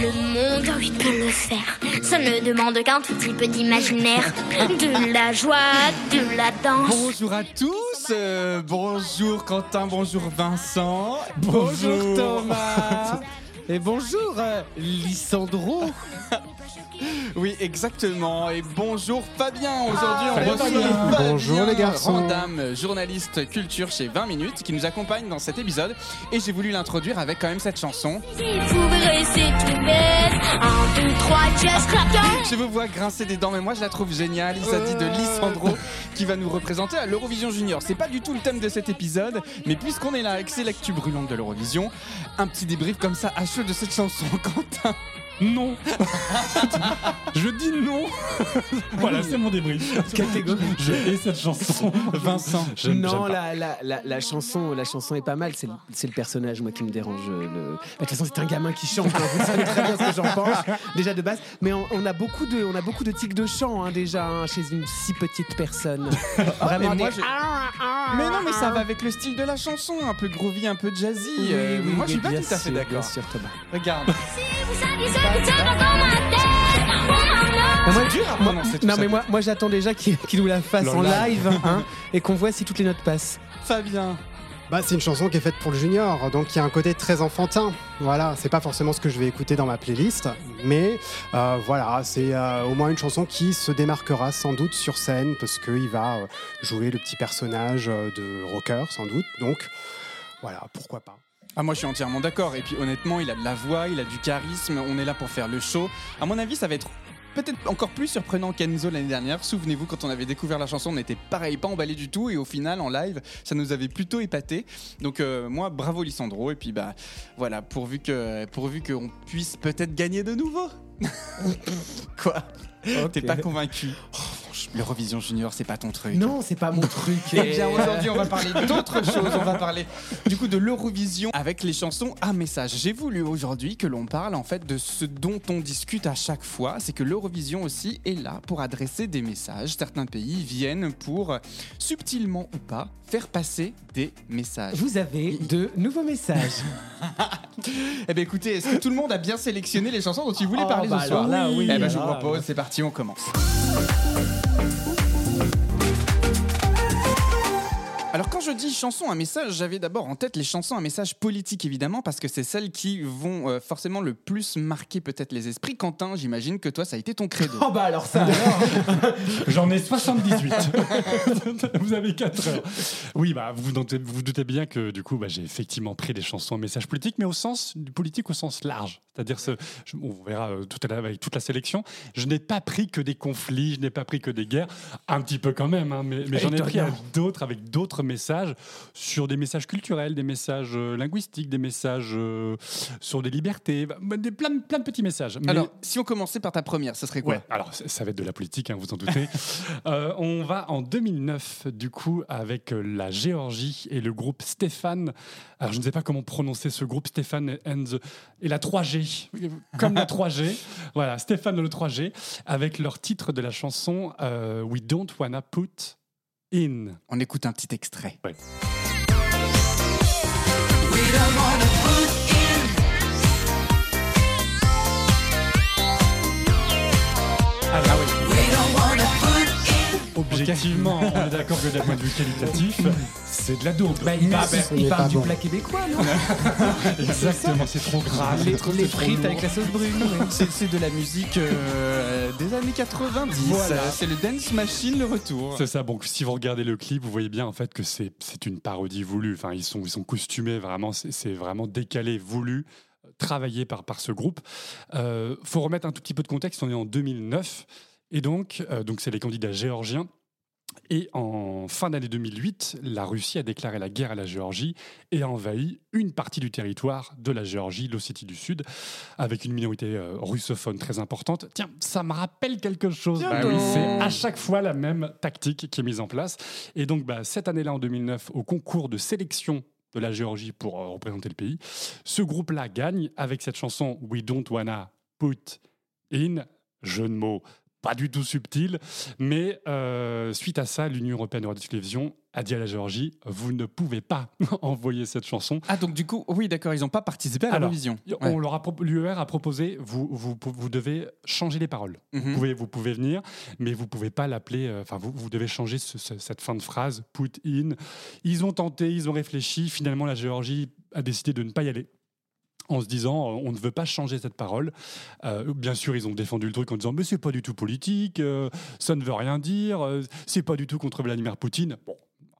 Le monde, oui, peut le faire. Ça ne demande qu'un tout petit peu d'imaginaire, de la joie, de la danse. Bonjour à tous, euh, bonjour Quentin, bonjour Vincent, bonjour Thomas et bonjour euh, Lissandro. Oui, exactement. Et bonjour Fabien. Aujourd'hui, on Salut, reçoit Fabien. Fabien Bonjour, les garçons. Randam, journaliste culture chez 20 minutes, qui nous accompagne dans cet épisode. Et j'ai voulu l'introduire avec quand même cette chanson. Je vous vois grincer des dents, mais moi je la trouve géniale. Il s'agit de Lissandro qui va nous représenter à l'Eurovision Junior. C'est pas du tout le thème de cet épisode, mais puisqu'on est là avec ces lectures brûlantes de l'Eurovision, un petit débrief comme ça à chaud de cette chanson, Quentin. Non Je dis non Voilà, c'est mon débrief. Catégorie. Je hais cette chanson. Vincent. Non, la, la, la, la chanson, la chanson est pas mal. C'est le, c'est le personnage, moi, qui me dérange. euh, Le... De toute façon, c'est un gamin qui chante. hein, vous savez très bien ce que j'en pense, déjà de base. Mais on, on a beaucoup de, on a beaucoup de tics de chant hein, déjà hein, chez une si petite personne. Vraiment. mais moi, des- je- Ah, ah, Mais non, mais ça ah. va avec le style de la chanson, un peu groovy, un peu jazzy. Oui, Euh, oui, moi, je suis pas tout à fait d'accord. Regarde. Vous Oh. Non, moi, dur moi- mais moi, moi j'attends déjà qu'il nous la fasse Le en live. live hein, et qu'on voit si toutes les notes passent. Fabien. Bah, c'est une chanson qui est faite pour le junior, donc il y a un côté très enfantin. Voilà, c'est pas forcément ce que je vais écouter dans ma playlist, mais euh, voilà, c'est euh, au moins une chanson qui se démarquera sans doute sur scène parce qu'il va euh, jouer le petit personnage de rocker sans doute. Donc voilà, pourquoi pas. Ah, moi, je suis entièrement d'accord. Et puis, honnêtement, il a de la voix, il a du charisme. On est là pour faire le show. À mon avis, ça va être peut-être encore plus surprenant qu'Enzo l'année dernière. Souvenez-vous, quand on avait découvert la chanson, on était pareil, pas emballé du tout. Et au final, en live, ça nous avait plutôt épaté. Donc, euh, moi, bravo Lissandro. Et puis, bah, voilà, pourvu que, pourvu qu'on puisse peut-être gagner de nouveau. Quoi? T'es pas convaincu? Oh, L'Eurovision Junior, c'est pas ton truc. Non, c'est pas mon truc. Eh bien, aujourd'hui, on va parler d'autre chose. On va parler du coup de l'Eurovision avec les chansons à message. J'ai voulu aujourd'hui que l'on parle en fait de ce dont on discute à chaque fois. C'est que l'Eurovision aussi est là pour adresser des messages. Certains pays viennent pour, subtilement ou pas, faire passer des messages. Vous avez de nouveaux messages. Eh bien, écoutez, est-ce que tout le monde a bien sélectionné les chansons dont il voulait Oh, parler bah ce soir alors là, oui, Eh ben, je vous propose, c'est parti, on commence. Bye. Alors quand je dis chanson à message, j'avais d'abord en tête les chansons à message politique évidemment parce que c'est celles qui vont euh, forcément le plus marquer peut-être les esprits. Quentin, j'imagine que toi ça a été ton credo. Oh bah alors ça alors. J'en ai 78. vous avez 4 heures. Oui, bah, vous vous doutez, vous vous doutez bien que du coup, bah, j'ai effectivement pris des chansons à message politique, mais au sens du politique au sens large. C'est-à-dire, ce, je- on verra euh, tout à l'heure avec toute la sélection. Je n'ai pas pris que des conflits, je n'ai pas pris que des guerres, un petit peu quand même, hein, mais, mais j'en ai pris d'autres, avec d'autres messages sur des messages culturels, des messages euh, linguistiques, des messages euh, sur des libertés, bah, des, plein, de- plein de petits messages. Mais- Alors si on commençait par ta première, ça serait quoi Ouais, alors ça ça va être de la politique, hein, vous en doutez. Euh, on va en 2009, du coup, avec la Géorgie et le groupe Stéphane. Alors, je ne sais pas comment prononcer ce groupe, Stéphane and the- et la 3G, comme la 3G. Voilà, Stéphane et le 3G, avec leur titre de la chanson euh, We Don't Wanna Put In. On écoute un petit extrait. Ah oui. Objectivement, on est d'accord que d'un point de vue qualitatif, c'est de la dope. Bah, il, Bah, bah, parle du bon. plat québécois, non Exactement, c'est trop grave. Les, c'est trop- les c'est trop frites lourd. avec la sauce brune. C'est c'est de la musique euh, des années 90. Voilà. C'est le Dance Machine le retour. C'est ça. Donc, si vous regardez le clip, vous voyez bien en fait que c'est une parodie voulue. Enfin, ils sont ils sont costumés vraiment. C'est vraiment décalé, voulu, euh, travaillé par par ce groupe. Euh, faut remettre un tout petit peu de contexte. On est en 2009 et donc euh, donc c'est les candidats géorgiens. Et en fin d'année 2008, la Russie a déclaré la guerre à la Géorgie et a envahi une partie du territoire de la Géorgie, l'Ossétie du Sud, avec une minorité euh, russophone très importante. Tiens, ça me rappelle quelque chose. Bah oui, c'est à chaque fois la même tactique qui est mise en place. Et donc, bah, cette année-là, en 2009, au concours de sélection de la Géorgie pour euh, représenter le pays, ce groupe-là gagne avec cette chanson We Don't Wanna Put In, jeu de mots pas du tout subtil, mais euh, suite à ça, l'Union européenne de radio-télévision a dit à la Géorgie, vous ne pouvez pas envoyer cette chanson. Ah, donc du coup, oui, d'accord, ils n'ont pas participé à Alors, l'Eurovision. On leur a pro- L'UER a proposé, vous, vous, vous devez changer les paroles. Mhm. Vous, pouvez, vous pouvez venir, mais vous pouvez pas l'appeler. euh, Enfin, vous, vous devez changer ce- ce- cette fin de phrase, put in. Ils ont tenté, ils ont réfléchi. Finalement, la Géorgie a décidé de ne pas y aller. En se disant, euh, on ne veut pas changer cette parole. Euh, bien sûr, ils ont défendu le truc en disant, mais c'est pas du tout politique, euh, ça ne veut rien dire, c'est pas du tout contre Vladimir Poutine.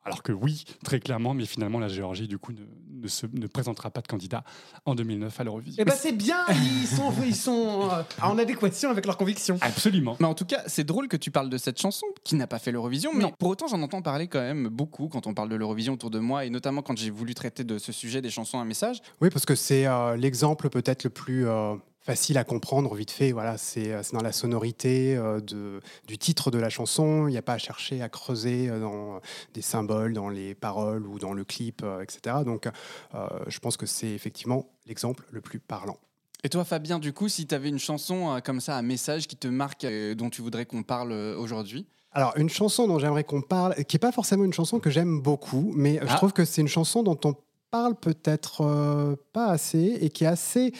Alors que oui, très clairement, mais finalement, la Géorgie, du coup, ne, ne se, ne présentera pas de candidat en 2009 à l'Eurovision. Eh ben c'est bien, ils sont, ils sont euh, en adéquation avec leurs convictions. Absolument. Mais en tout cas, c'est drôle que tu parles de cette chanson qui n'a pas fait l'Eurovision, mais Non. pour autant, j'en entends parler quand même beaucoup quand on parle de l'Eurovision autour de moi, et notamment quand j'ai voulu traiter de ce sujet des chansons à message. Oui, parce que c'est euh, l'exemple peut-être le plus euh, facile à comprendre vite fait. Voilà, c'est euh, dans la sonorité euh, de, du titre de la chanson. Il n'y a pas à chercher à creuser euh, dans des symboles, dans les paroles ou dans le clip, euh, etc. Donc, euh, je pense que c'est effectivement l'exemple le plus parlant. Et toi, Fabien, du coup, si tu avais une chanson comme ça, un message qui te marque, dont tu voudrais qu'on parle aujourd'hui? Alors, une chanson dont j'aimerais qu'on parle, qui n'est pas forcément une chanson que j'aime beaucoup, mais je Ah. trouve que c'est une chanson dont on parle peut-être euh, pas assez et qui est assez,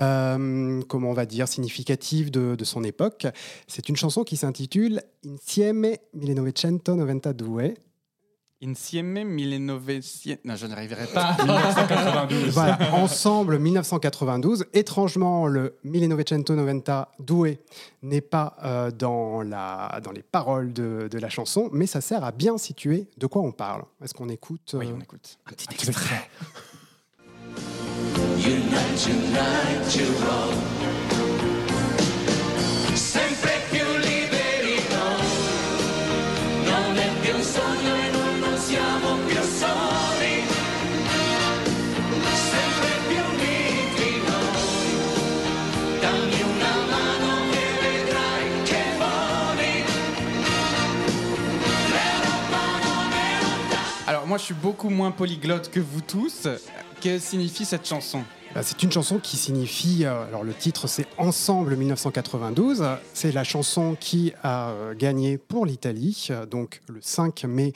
euh, comment on va dire, significative de, de son époque. C'est une chanson qui s'intitule Insieme 1992. Insieme 1900... Non, je n'arriverai pas. 1992. Voilà, ensemble 1992. Étrangement, le 1992 n'est pas euh, dans, la, dans les paroles de, de la chanson, mais ça sert à bien situer de quoi on parle. Est-ce qu'on écoute Oui, euh, on écoute. un petit extrait moi, je suis beaucoup moins polyglotte que vous tous. Que signifie cette chanson? C'est une chanson qui signifie, euh, alors le titre c'est Ensemble 1992, c'est la chanson qui a euh, gagné pour l'Italie, euh, donc le 5 mai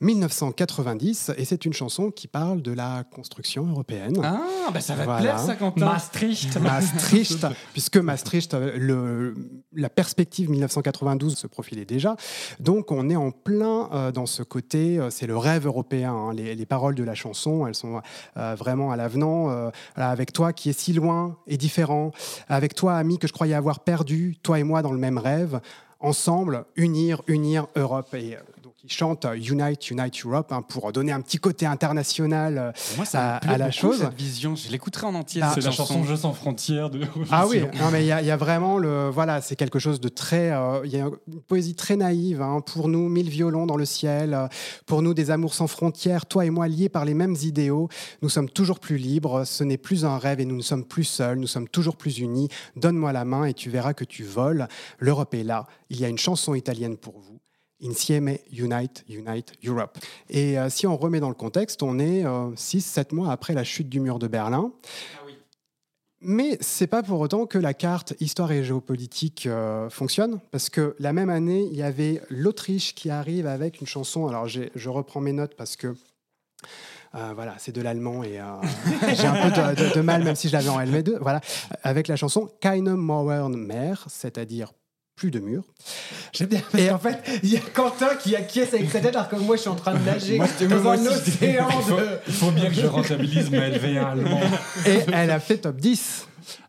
1990, et c'est une chanson qui parle de la construction européenne. Ah, bah ça va te Voilà. plaire, ça, Quentin. Maastricht. Maastricht, puisque Maastricht, le, la perspective 1992 se profilait déjà. Donc on est en plein euh, dans ce côté, euh, c'est le rêve européen. hein. Les, les paroles de la chanson, elles sont euh, vraiment à l'avenant. euh, voilà, avec toi qui est si loin et différent, avec toi ami que je croyais avoir perdu, toi et moi dans le même rêve. Ensemble, unir, unir Europe. Et il chante euh, Unite, Unite Europe hein, pour donner un petit côté international euh, Moi, ça à, me plaît à la chose. cette vision. Je l'écouterai en entier. Ah, C'est la chanson Jeux sans frontières de Ah oui, non, mais il y, a- il y a vraiment le voilà, c'est quelque chose de très, euh, il y a une poésie très naïve. hein. Pour nous, mille violons dans le ciel. pour nous, des amours sans frontières. Toi et moi liés par les mêmes idéaux. Nous sommes toujours plus libres. Ce n'est plus un rêve et nous ne sommes plus seuls. Nous sommes toujours plus unis. Donne-moi la main et tu verras que tu voles. L'Europe est là. Il y a une chanson italienne pour vous. Insieme, Unite, Unite, Europe. Et euh, si on remet dans le contexte, on est 6-7 mois après la chute du mur de Berlin. Mais c'est pas pour autant que la carte histoire et géopolitique euh, fonctionne, parce que la même année, il y avait l'Autriche qui arrive avec une chanson. Alors je reprends mes notes parce que euh, voilà, c'est de l'allemand et euh, j'ai un peu de, de- de mal, même si je l'avais en LV2. Voilà, avec la chanson Keine Mauern mehr, c'est-à-dire plus de murs. J'aime bien parce Et- qu'en fait, il y a Quentin qui acquiesce avec sa tête alors que moi je suis en train de nager Moi, je- dans moi un océan Il faut, de. il faut bien que je rentabilise ma LV1 allemand. Et elle a fait top 10.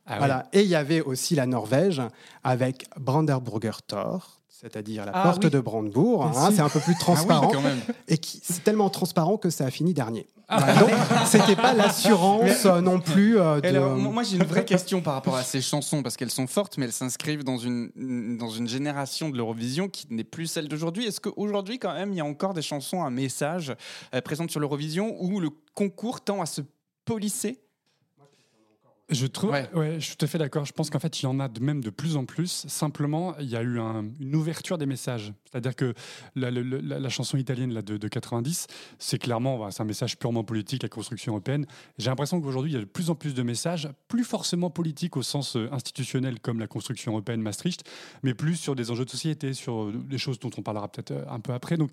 Ah oui. Voilà. Et il y avait aussi la Norvège avec Brandenburger Tor. C'est-à-dire la Ah porte oui. de Brandebourg. Hein, c'est un peu plus Ah oui, transparent. quand même. et qui c'est tellement transparent que ça a fini dernier. Voilà, donc, c'était pas l'assurance euh, non plus euh, de. Alors, moi, j'ai une vraie question par rapport à ces chansons, parce qu'elles sont fortes, mais elles s'inscrivent dans une, dans une génération de l'Eurovision qui n'est plus celle d'aujourd'hui. Est-ce qu'aujourd'hui, quand même, il y a encore des chansons à message euh, présentes sur l'Eurovision où le concours tend à se polisser? Je trouve, Ouais. ouais. je suis tout à fait d'accord. Je pense qu'en fait, il y en a de même de plus en plus. Simplement, il y a eu un- une ouverture des messages. C'est-à-dire que la, la- la- la chanson italienne là, de, de 90, c'est clairement bah, c'est un message purement politique, la construction européenne. J'ai l'impression qu'aujourd'hui, il y a de plus en plus de messages, plus forcément politiques au sens euh, institutionnel comme la construction européenne Maastricht, mais plus sur des enjeux de société, sur euh, des choses dont on parlera peut-être euh, un peu après. Donc,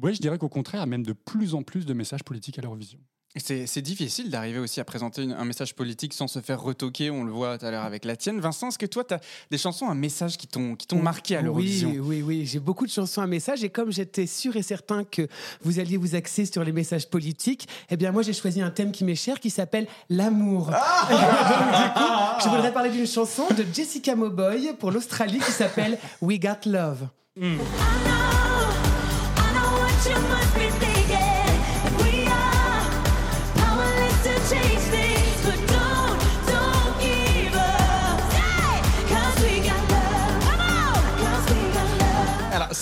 ouais, je dirais qu'au contraire, il y a même de plus en plus de messages politiques à l'Eurovision. C'est difficile d'arriver aussi à présenter une- un message politique sans se faire retoquer. On le voit tout à l'heure avec la tienne. Vincent, est-ce que toi, tu as des chansons, un message qui t'ont qui t'ont marqué à l'Eurovision? Oui, oui, oui. J'ai beaucoup de chansons à message et comme j'étais sûr et certain que vous alliez vous axer sur les messages politiques, eh bien moi j'ai choisi un thème qui m'est cher qui s'appelle l'amour. Ah Donc, du coup, je voudrais parler d'une chanson de Jessica Mowboy pour l'Australie qui s'appelle We Got Love. Alors,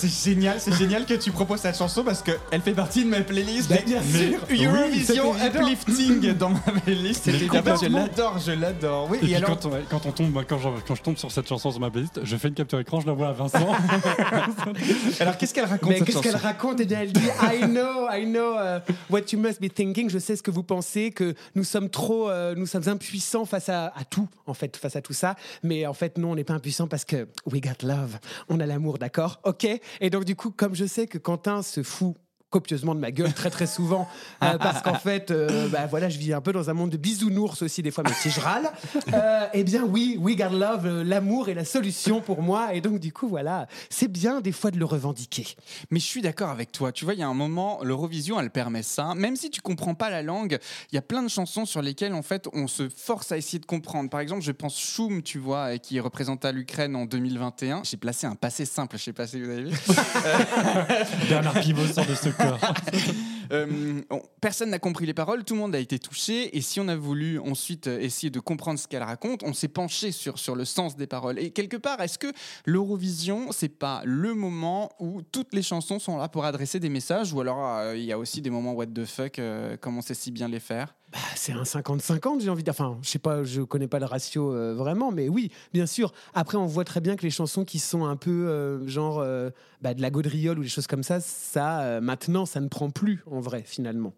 c'est génial, c'est génial que tu proposes cette chanson parce qu'elle fait partie de ma playlist. Bah, bien Mais sûr. Eurovision uplifting dans ma playlist. C'était. Je l'adore, je l'adore. Oui, Et, puis alors- quand, on, quand on tombe, moi, quand, je, quand je tombe sur cette chanson sur ma playlist, je fais une capture écran, je l'envoie à Vincent. alors qu'est-ce qu'elle raconte Mais qu'est-ce qu'elle raconte Eh bien, elle dit I know, I know uh, what you must be thinking. Je sais ce que vous pensez, que nous sommes trop, euh, nous sommes impuissants face à, à tout, en fait, face à tout ça. Mais en fait, non, on n'est pas impuissants parce que we got love. On a l'amour, d'accord? Ok Et donc, du coup, comme je sais que Quentin se fout copieusement de ma gueule très très souvent euh, parce qu'en fait euh, bah, voilà je vis un peu dans un monde de bisounours aussi des fois mais si je râle euh, eh bien oui we got love euh, l'amour est la solution pour moi et donc du coup voilà c'est bien des fois de le revendiquer Mais je suis d'accord avec toi. Tu vois, il y a un moment, l'Eurovision, elle permet ça. Même si tu comprends pas la langue, il y a plein de chansons sur lesquelles, en fait, on se force à essayer de comprendre. Par exemple, je pense Choum, tu vois, qui représenta l'Ukraine en 2021. J'ai placé un passé simple, je sais pas si vous avez vu. Bernard Pivot sort de ce Euh, on- personne n'a compris les paroles, tout le monde a été touché. Et si on a voulu ensuite euh, essayer de comprendre ce qu'elle raconte, on s'est penché sur, sur le sens des paroles. Et quelque part, est-ce que l'Eurovision, c'est pas le moment où toutes les chansons sont là pour adresser des messages Ou alors euh, il y a aussi des moments what the fuck, euh, comme on sait si bien les faire? Bah, c'est un 50-50, j'ai envie de dire. Enfin, je sais pas, je connais pas le ratio euh, vraiment, mais oui, bien sûr. Après, on voit très bien que les chansons qui sont un peu euh, genre euh, bah, de la gaudriole ou des choses comme ça, ça, euh, maintenant, ça ne prend plus en vrai, finalement.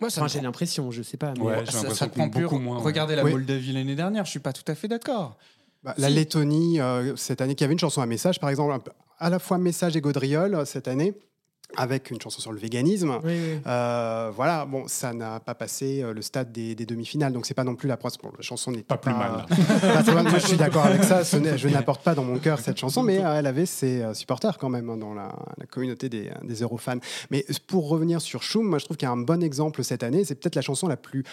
Moi, ça Enfin, j'ai l'impression, je sais pas. mais- Ouais, j'ai ça, ça prend plus. beaucoup moins, ouais. Regardez la Oui. Moldavie l'année dernière, je suis pas tout à fait d'accord. Bah, La. Lettonie, euh, cette année, qui avait une chanson à message, par exemple, à la fois message et gaudriole cette année, avec une chanson sur le véganisme. Oui, oui. Euh, voilà, bon, ça n'a pas passé euh, le stade des, des demi-finales, donc c'est pas non plus la proche. Bon, la chanson n'est Pas plus mal. pas. Moi, je suis d'accord avec ça. je n'apporte pas dans mon cœur cette chanson, mais euh, elle avait ses euh, supporters quand même hein, dans la, la communauté des, des Eurofans. Mais pour revenir sur Schum, moi, je trouve qu'il y a un bon exemple cette année. C'est peut-être la chanson la plus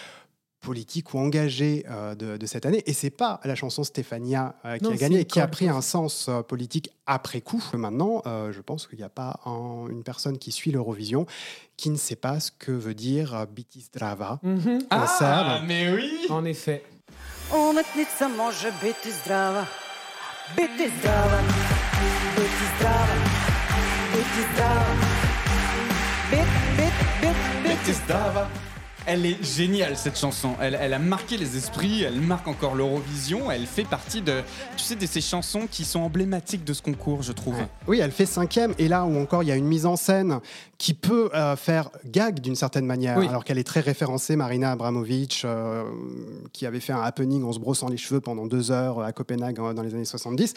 politique ou engagée euh, de, de cette année. Et c'est pas la chanson Stéphania euh, qui Non, a gagné et qui a pris un sens euh, politique après coup. Maintenant, euh, je pense qu'il n'y a pas un- une personne qui suit l'Eurovision qui ne sait pas ce que veut dire euh, Biti Zdrava. Mhm. en serbe. mais oui En effet. Elle est géniale cette chanson. Elle, elle a marqué les esprits, elle marque encore l'Eurovision. Elle fait partie de, tu sais, de ces chansons qui sont emblématiques de ce concours, je trouve. Oui, elle fait cinquième. Et là où encore il y a une mise en scène qui peut euh, faire gag d'une certaine manière, Oui. alors qu'elle est très référencée, Marina Abramovic, euh, qui avait fait un happening en se brossant les cheveux pendant deux heures à Copenhague euh, dans les années 70.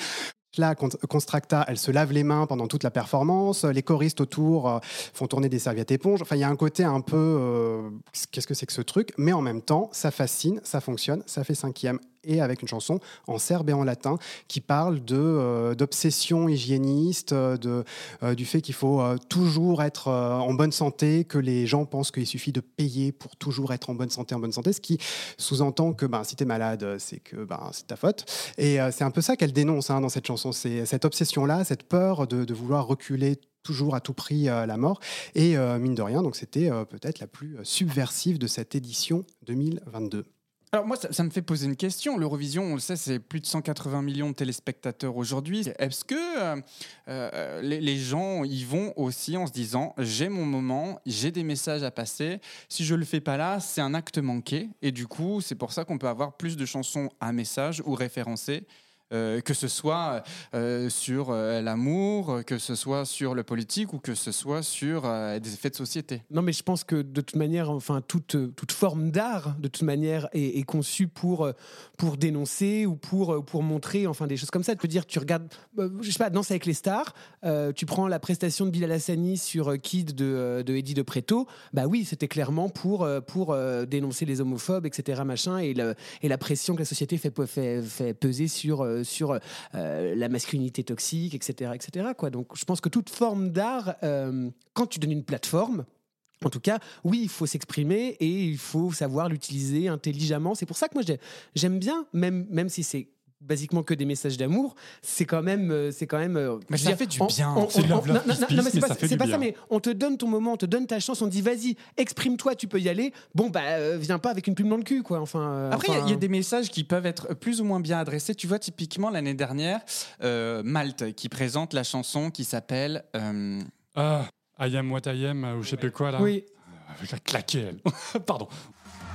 Con- Constracta, elle se lave les mains pendant toute la performance. Les choristes autour euh, font tourner des serviettes éponges. Enfin, il y a un côté un peu. euh, Qu'est-ce que c'est que ce truc? Mais en même temps, ça fascine, ça fonctionne, ça fait cinquième. Et avec une chanson en serbe et en latin qui parle de euh, d'obsession hygiéniste, euh, de euh, du fait qu'il faut toujours être en bonne santé, que les gens pensent qu'il suffit de payer pour toujours être en bonne santé, en bonne santé, ce qui sous-entend que ben, si tu es malade, c'est que ben, c'est ta faute. Et c'est un peu ça qu'elle dénonce hein, dans cette chanson, c'est cette obsession-là, cette peur de, vouloir reculer toujours à tout prix la mort. Et mine de rien, donc c'était peut-être la plus subversive de cette édition 2022. Alors moi, ça, me fait poser une question. L'Eurovision, on le sait, c'est plus de 180 millions de téléspectateurs aujourd'hui. Est-ce que euh, euh, les, les gens y vont aussi en se disant j'ai mon moment, j'ai des messages à passer. Si je le fais pas là, c'est un acte manqué. Et du coup, c'est pour ça qu'on peut avoir plus de chansons à message ou référencées. Euh, que ce soit euh, sur euh, l'amour, que ce soit sur le politique ou que ce soit sur des effets de société. Non, mais je pense que de toute manière, enfin, toute, toute forme d'art, de toute manière, est, conçue pour, pour dénoncer ou pour, pour montrer, enfin, des choses comme ça. Tu peux dire, tu regardes, je sais pas, Danse avec les stars, tu prends la prestation de Bilal Hassani sur Kid de, de Eddie de Preto, bah oui, c'était clairement pour, pour dénoncer les homophobes, etc., machin, et, le, et la pression que la société fait, peser sur, sur euh, la masculinité toxique, etc., etc., quoi. Donc, je pense que toute forme d'art, euh, quand tu donnes une plateforme, en tout cas, oui, il faut s'exprimer et il faut savoir l'utiliser intelligemment. C'est pour ça que moi, j'ai- j'aime bien, même si c'est basiquement que des messages d'amour, c'est quand même, euh, c'est quand même. euh, Mais je ça veux fait dire, du bien. C'est de love, love, non, mais c'est pas, ça pas mais on te donne ton moment, on te donne ta chance, on te dit vas-y, exprime-toi, tu peux y aller. Bon, bah, euh, viens pas avec une plume dans le cul, quoi. Enfin. euh, Après, il y a- enfin, il y, a des messages qui peuvent être plus ou moins bien adressés. Tu vois, typiquement, l'année dernière, euh, Malte, qui présente la chanson qui s'appelle... euh, Ah, I am what I am, ou je sais plus quoi là. Oui. Je vais claquer elle. Pardon.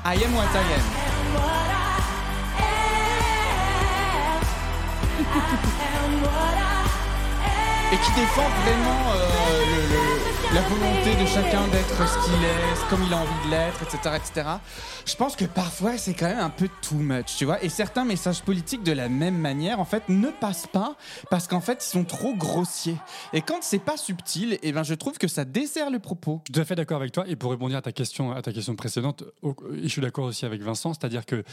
I am what I am. Et qui défend vraiment euh, la volonté de chacun d'être ce qu'il est, comme il a envie de l'être, etc., etc. Je pense que parfois c'est quand même un peu too much, tu vois. Et certains messages politiques de la même manière, en fait, ne passent pas parce qu'en fait, ils sont trop grossiers. Et quand c'est pas subtil, eh ben, je trouve que ça dessert le propos. Je suis tout à fait d'accord avec toi. Et pour répondre à ta question, à ta question précédente, je suis d'accord aussi avec Vincent, c'est-à-dire que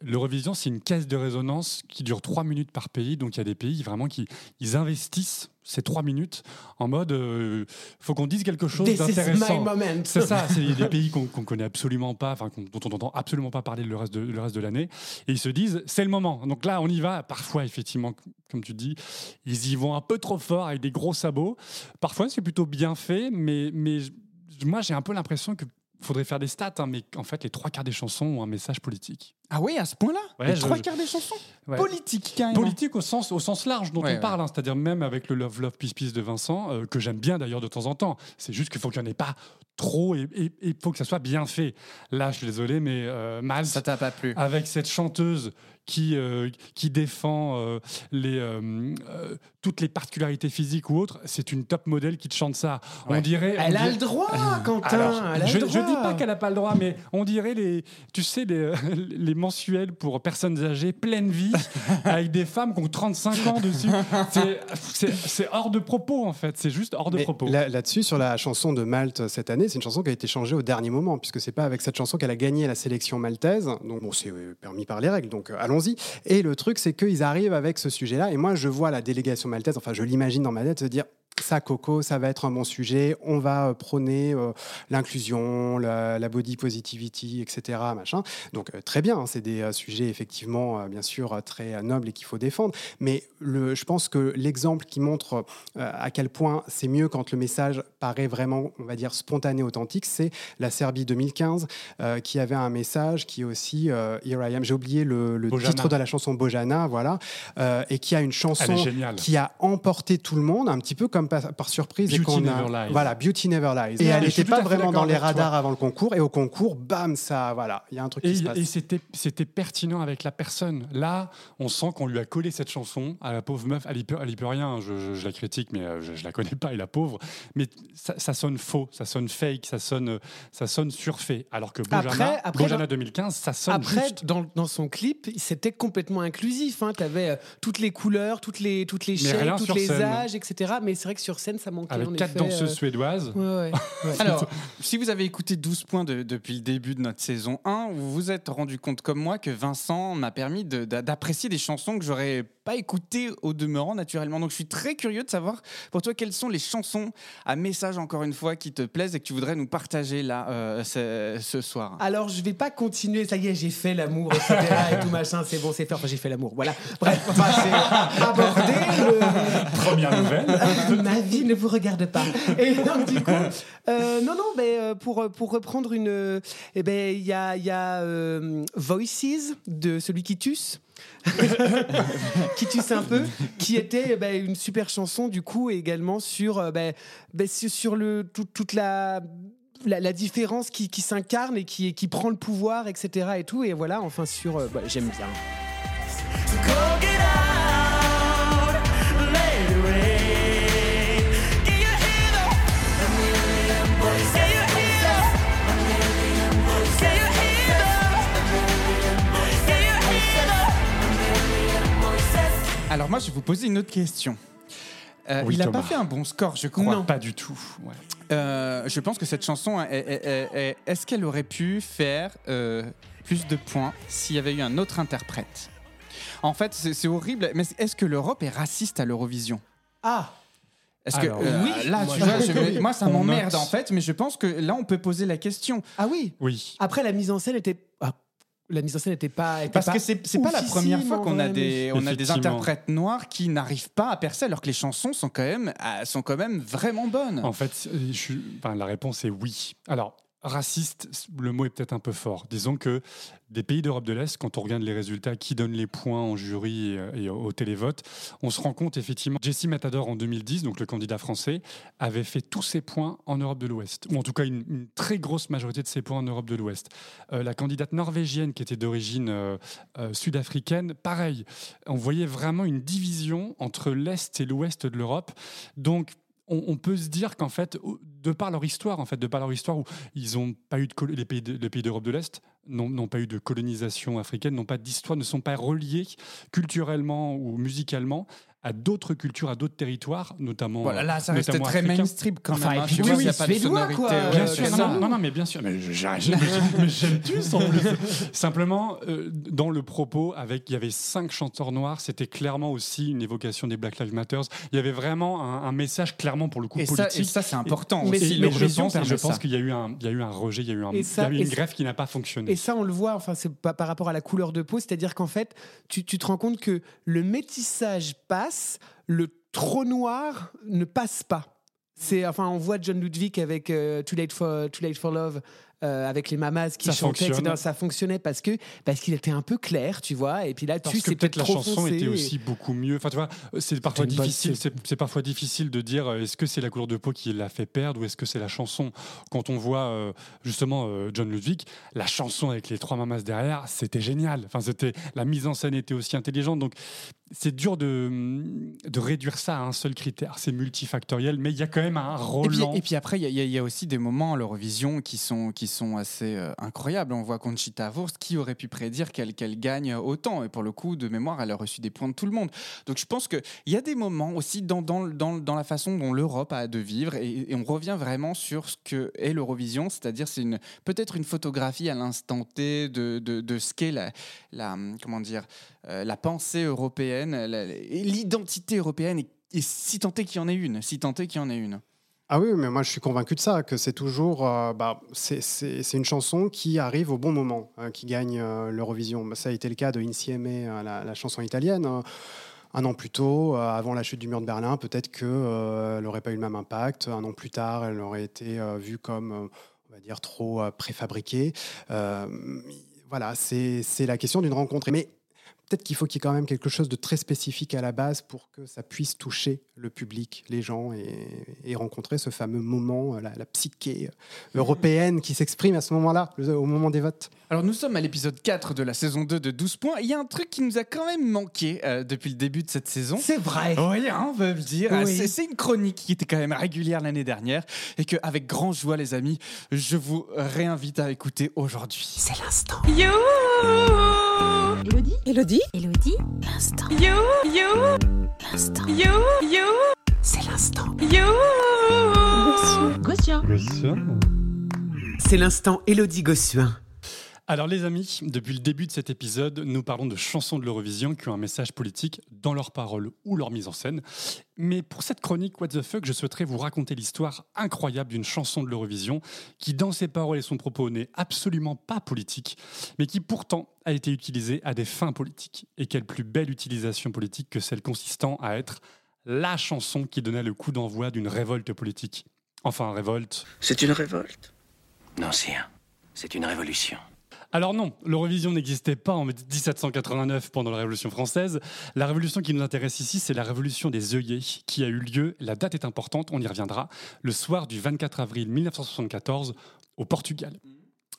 l'Eurovision, c'est une caisse de résonance qui dure trois minutes par pays. Donc il y a des pays vraiment qui ils investissent ces trois minutes en mode euh, faut qu'on dise quelque chose d'intéressant. moment. C'est ça, c'est des pays qu'on connaît absolument pas, enfin dont on n'entend absolument pas parler le reste de, le reste de l'année, et ils se disent c'est le moment. Donc là, on y va. Parfois, effectivement, comme tu dis, ils y vont un peu trop fort avec des gros sabots. Parfois, c'est plutôt bien fait, mais, mais moi, j'ai un peu l'impression que faudrait faire des stats, hein, mais en fait, les trois quarts des chansons ont un message politique. Ah oui, à ce point-là Ouais, Les je- trois je- quarts des chansons Ouais. Politiques, carrément. Politique au sens, au sens large dont Ouais, on parle, hein, c'est-à-dire même avec le Love, Love, Peace, Peace de Vincent, euh, que j'aime bien d'ailleurs de temps en temps. C'est juste qu'il faut qu'il n'y en ait pas trop et il faut que ça soit bien fait. Là, je suis désolé, mais euh, Miles, Ça t'a pas plu avec cette chanteuse qui, euh, qui défend euh, les, euh, toutes les particularités physiques ou autres, c'est une top modèle qui te chante ça. Ouais. On dirait. Elle on a le droit, Quentin. alors, elle a je, droit. dis pas qu'elle a pas le droit, mais on dirait les, tu sais, les, les mensuels pour personnes âgées, pleine vie, avec des femmes qui ont 35 ans dessus. C'est- hors de propos en fait. C'est juste hors de Mais propos. là- Là-dessus, sur la chanson de Malte cette année, c'est une chanson qui a été changée au dernier moment, puisque c'est pas avec cette chanson qu'elle a gagné la sélection maltaise. Donc, bon, c'est permis par les règles, donc euh, Et le truc, c'est qu'ils arrivent avec ce sujet-là. Et moi, je vois la délégation maltaise, enfin, je l'imagine dans ma tête, se dire. Ça, Coco, ça va être un bon sujet. On va euh, prôner euh, l'inclusion, la, la body positivity, etc. Machin. Donc euh, très bien, hein, c'est des sujets effectivement, bien sûr, très nobles et qu'il faut défendre. Mais le, je pense que l'exemple qui montre à quel point c'est mieux quand le message paraît vraiment, on va dire, spontané, authentique, c'est la Serbie 2015 euh, qui avait un message qui est aussi euh, Here I Am. J'ai oublié le, titre de la chanson Bojana, voilà, euh, et qui a une chanson qui a emporté tout le monde, un petit peu comme par, par surprise. et Beauty qu'on a- Never Lies. Voilà, Beauty Never Lies. Et elle n'était pas vraiment dans les toi. radars avant le concours, et au concours, bam, ça, voilà, il y a un truc qui Et, se passe. et c'était, c'était pertinent avec la personne. Là, on sent qu'on lui a collé cette chanson à la pauvre meuf. Elle y peut, peut rien. Je, je- je la critique, mais euh, je, je la connais pas, et la pauvre. Mais ça, ça sonne faux, ça sonne fake, ça sonne, euh, ça sonne surfait. Alors que Bojana, Après- après, Bojana dans- 2015, ça sonne Après, juste. dans, dans son clip, c'était complètement inclusif. Hein. Tu avais toutes les couleurs, toutes les, toutes les toutes sur les scène. âges, etc. Mais c'est vrai vrai que sur scène, ça manquait. Avec en quatre effet, danseuses euh, suédoises. Ouais, ouais. ouais. Alors, si vous avez écouté 12 points de- depuis le début de notre saison 1, vous vous êtes rendu compte comme moi que Vincent m'a permis de- d'apprécier des chansons que j'aurais pas écoutées au demeurant naturellement. Donc je suis très curieux de savoir pour toi quelles sont les chansons à message encore une fois qui te plaisent et que tu voudrais nous partager là euh, ce, ce soir? Alors, je vais pas continuer. Ça y est, j'ai fait l'amour, etc. et tout machin. C'est bon, c'est fait. Enfin, j'ai fait l'amour. Voilà. Bref, enfin, c'est aborder le. Première nouvelle. Ma vie ne vous regarde pas. Et donc, du coup, euh, non, non, mais euh, pour, pour reprendre une. Eh ben, il y a, il y a euh, Voices de celui qui tusse. qui tusse un peu, qui était eh ben, une super chanson du coup et également sur, ben, sur, sur le, tout- toute la, la, la différence qui, qui s'incarne et qui, qui prend le pouvoir, etc. Et tout, et voilà, enfin sur, euh, bah, j'aime bien. Alors moi je vais vous poser une autre question. Euh, Oui, il n'a pas fait un bon score, je crois. Pas du tout. ouais. Euh, je pense que cette chanson, est- est- est- est- est-ce qu'elle aurait pu faire euh, plus de points s'il y avait eu un autre interprète? En fait, c'est horrible, mais est-ce que l'Europe est raciste à l'Eurovision? Ah Est-ce que euh, oui. là, Moi, tu je- vois, je- moi, ça m'emmerde en fait, mais je pense que là, on peut poser la question Ah oui Oui. Après, la mise en scène était. ah, la mise en scène n'était pas. était parce pas que c'est c'est pas la première fois qu'on a des on a des interprètes noirs qui n'arrivent pas à percer alors que les chansons sont quand même ah, sont quand même vraiment bonnes. En fait, je enfin, la réponse est oui. Alors, raciste, le mot est peut-être un peu fort. Disons que des pays d'Europe de l'Est, quand on regarde les résultats, qui donnent les points en jury et, et au télévote, on se rend compte effectivement, Jesse Matador en 2010, donc le candidat français, avait fait tous ses points en Europe de l'Ouest, ou en tout cas une, très grosse majorité de ses points en Europe de l'Ouest. Euh, la candidate norvégienne, qui était d'origine euh, euh, sud-africaine, pareil, on voyait vraiment une division entre l'Est et l'Ouest de l'Europe. Donc, on, peut se dire qu'en fait, de par leur histoire, en fait, de par leur histoire où ils pas eu de pays les pays d'Europe de l'Est n'ont pas eu de colonisation africaine, n'ont pas d'histoire, ne sont pas reliés culturellement ou musicalement à d'autres cultures, à d'autres territoires, notamment. Voilà, là, ça reste très africains. mainstream quand Enfin, même. et puis Tu oui, oui, il y a pas de sonorité. quoi. ouais, Bien Euh, sûr, non, non, non, mais bien sûr, mais j'aime tous en plus. Simplement, euh, dans le propos, avec il y avait cinq chanteurs noirs, c'était clairement aussi une évocation des Black Lives Matter. Il y avait vraiment un, un message clairement pour le coup Et ça, politique. et ça, c'est important Mais aussi. je pense, je pense qu'il y a eu un, il y a eu un rejet, il y a eu, un, Et il ça- y a eu et une grève qui n'a pas fonctionné. Et ça, on le voit, enfin, c'est pas par rapport à la couleur de peau, c'est-à-dire qu'en fait, tu, tu te rends compte que le métissage passe, le trop noir ne passe pas. C'est, enfin, on voit John Ludwig avec euh, Too, Late for, Too Late for Love. Euh, avec les mamas qui Ça chantaient, fonctionne. etc. Ça fonctionnait parce que parce qu'il était un peu clair, tu vois. Et puis là, Parce dessus que peut-être la trop chanson était et- aussi beaucoup mieux. Enfin, tu vois, c'est parfois difficile. C'est parfois difficile de dire euh, est-ce que c'est la couleur de peau qui l'a fait perdre ou est-ce que c'est la chanson? Quand on voit euh, justement euh, John Ludwig, la chanson avec les trois mamas derrière, c'était génial. Enfin, c'était la mise en scène était aussi intelligente. Donc, c'est dur de, de réduire ça à un seul critère. C'est multifactoriel, mais il y a quand même un Et puis, Roland. et puis après, y, y il y a aussi des moments à l'Eurovision qui sont, qui sont assez euh, incroyables. On voit Conchita Wurst, qui aurait pu prédire qu'elle gagne autant Et pour le coup, de mémoire, elle a reçu des points de tout le monde. Donc je pense qu'il y a des moments aussi dans, dans, dans, la façon dont l'Europe a de vivre, et, on revient vraiment sur ce que est l'Eurovision, c'est-à-dire c'est peut-être une photographie à l'instant T de, de, ce qu'est la, la, comment dire, euh, la pensée européenne, l'identité européenne, et, et si tant est qu'il y en ait une, si tant est qu'il y en ait une. Ah oui, mais moi je suis convaincu de ça, que c'est toujours, euh, bah, c'est- une chanson qui arrive au bon moment, hein, qui gagne euh, l'Eurovision. Bah, Ça a été le cas de Insieme, euh, la, la chanson italienne. hein. Un an plus tôt, avant la chute du mur de Berlin, peut-être qu'elle n'aurait pas eu le même impact. Un an plus tard, elle aurait été vue comme, on va dire, trop préfabriquée. Voilà, c'est la question d'une rencontre. Mais peut-être qu'il faut qu'il y ait quand même quelque chose de très spécifique à la base pour que ça puisse toucher le public, les gens, et, et rencontrer ce fameux moment, euh, la, la psyché euh, européenne qui s'exprime à ce moment-là, au moment des votes. Alors nous sommes à l'épisode 4 de la saison 2 de 12 points. Il y a un truc qui nous a quand même manqué euh, depuis le début de cette saison. C'est vrai. Oui, hein, on peut le dire. Oui. C'est- C'est une chronique qui était quand même régulière l'année dernière et que, avec grand joie, les amis, je vous réinvite à écouter aujourd'hui. C'est l'instant. You, Elodie? Elodie? Elodie, L'instant. you, you, L'instant. you, you. C'est l'instant. You. C'est l'instant Elodie Gossuin. Alors les amis, depuis le début de cet épisode, nous parlons de chansons de l'Eurovision qui ont un message politique dans leurs paroles ou leur mise en scène. Mais pour cette chronique What the Fuck, je souhaiterais vous raconter l'histoire incroyable d'une chanson de l'Eurovision qui, dans ses paroles et son propos, n'est absolument pas politique, mais qui pourtant a été utilisée à des fins politiques. Et quelle plus belle utilisation politique que celle consistant à être la chanson qui donnait le coup d'envoi d'une révolte politique. Enfin, révolte. C'est une révolte Non, sire. C'est une révolution. Alors non, l'Eurovision n'existait pas en 1789 pendant la Révolution française. La révolution qui nous intéresse ici, c'est la révolution des œillets qui a eu lieu, la date est importante, on y reviendra, le soir du 24 avril 1974 au Portugal.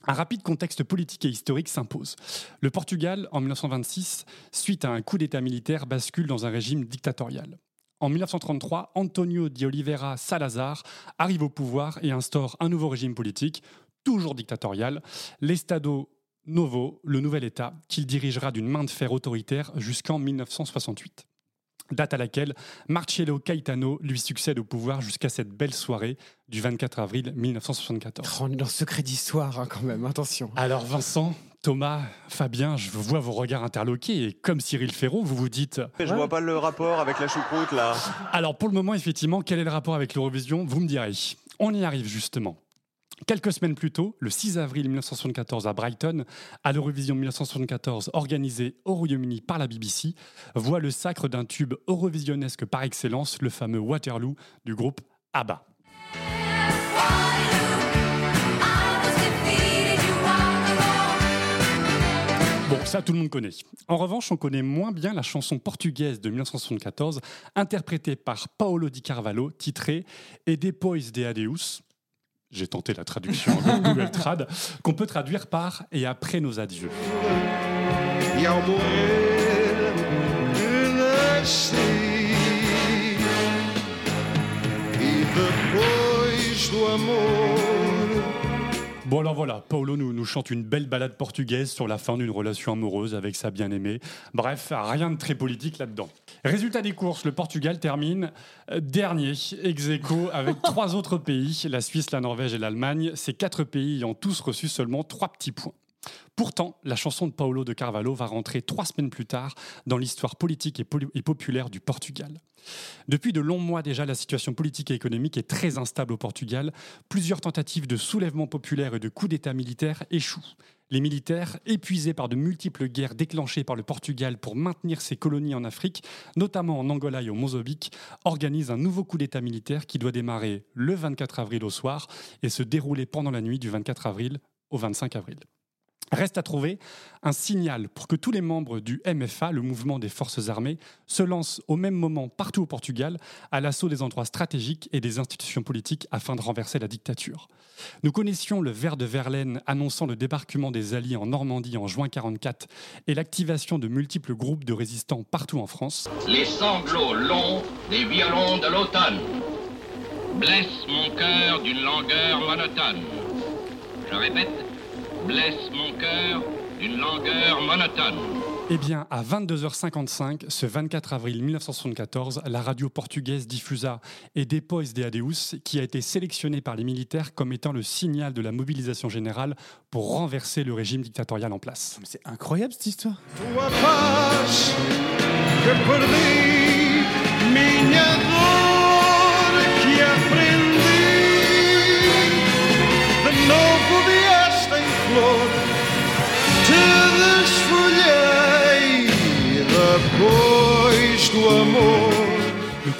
Un rapide contexte politique et historique s'impose. Le Portugal, en 1926, suite à un coup d'État militaire, bascule dans un régime dictatorial. En 1933, Antonio de Oliveira Salazar arrive au pouvoir et instaure un nouveau régime politique, toujours dictatorial, l'Estado Novo, le nouvel État, qu'il dirigera d'une main de fer autoritaire jusqu'en 1968. Date à laquelle Marcello Caetano lui succède au pouvoir jusqu'à cette belle soirée du 24 avril 1974. On est dans le secret d'histoire hein, quand même, attention. Alors Vincent, Thomas, Fabien, je vois vos regards interloqués et comme Cyril Ferraud, vous vous dites... Je vois pas le rapport avec la choucroute là. Alors pour le moment, effectivement, quel est le rapport avec l'Eurovision? Vous me direz. On y arrive justement. Quelques semaines plus tôt, le 6 avril 1974 à Brighton, à l'Eurovision 1974 organisée au Royaume-Uni par la BBC, voit le sacre d'un tube eurovisionnesque par excellence, le fameux Waterloo du groupe ABBA. Bon, ça tout le monde connaît. En revanche, on connaît moins bien la chanson portugaise de 1974, interprétée par Paolo Di Carvalho, titrée Et depois de Adeus, j'ai tenté la traduction en Google Trad, qu'on peut traduire par Et après nos adieux. Do amor Bon alors voilà, Paolo nous, nous chante une belle balade portugaise sur la fin d'une relation amoureuse avec sa bien-aimée. Bref, rien de très politique là-dedans. Résultat des courses, le Portugal termine euh, dernier, ex aequo, avec trois autres pays, la Suisse, la Norvège et l'Allemagne. Ces quatre pays ayant tous reçu seulement trois petits points. Pourtant, la chanson de Paolo de Carvalho va rentrer trois semaines plus tard dans l'histoire politique et, populaire du Portugal. Depuis de longs mois déjà, la situation politique et économique est très instable au Portugal. Plusieurs tentatives de soulèvement populaire et de coups d'État militaire échouent. Les militaires, épuisés par de multiples guerres déclenchées par le Portugal pour maintenir ses colonies en Afrique, notamment en Angola et au Mozambique, organisent un nouveau coup d'État militaire qui doit démarrer le 24 avril au soir et se dérouler pendant la nuit du 24 avril au 25 avril. Reste à trouver un signal pour que tous les membres du MFA, le mouvement des forces armées, se lancent au même moment partout au Portugal à l'assaut des endroits stratégiques et des institutions politiques afin de renverser la dictature. Nous connaissions le vers de Verlaine annonçant le débarquement des Alliés en Normandie en juin 44 et l'activation de multiples groupes de résistants partout en France. Les sanglots longs des violons de l'automne blessent mon cœur d'une langueur monotone. Je répète, blesse mon cœur d'une langueur monotone. Eh bien, à 22h55, ce 24 avril 1974, la radio portugaise diffusa Et Depois de Adeus, qui a été sélectionné par les militaires comme étant le signal de la mobilisation générale pour renverser le régime dictatorial en place. C'est incroyable cette histoire.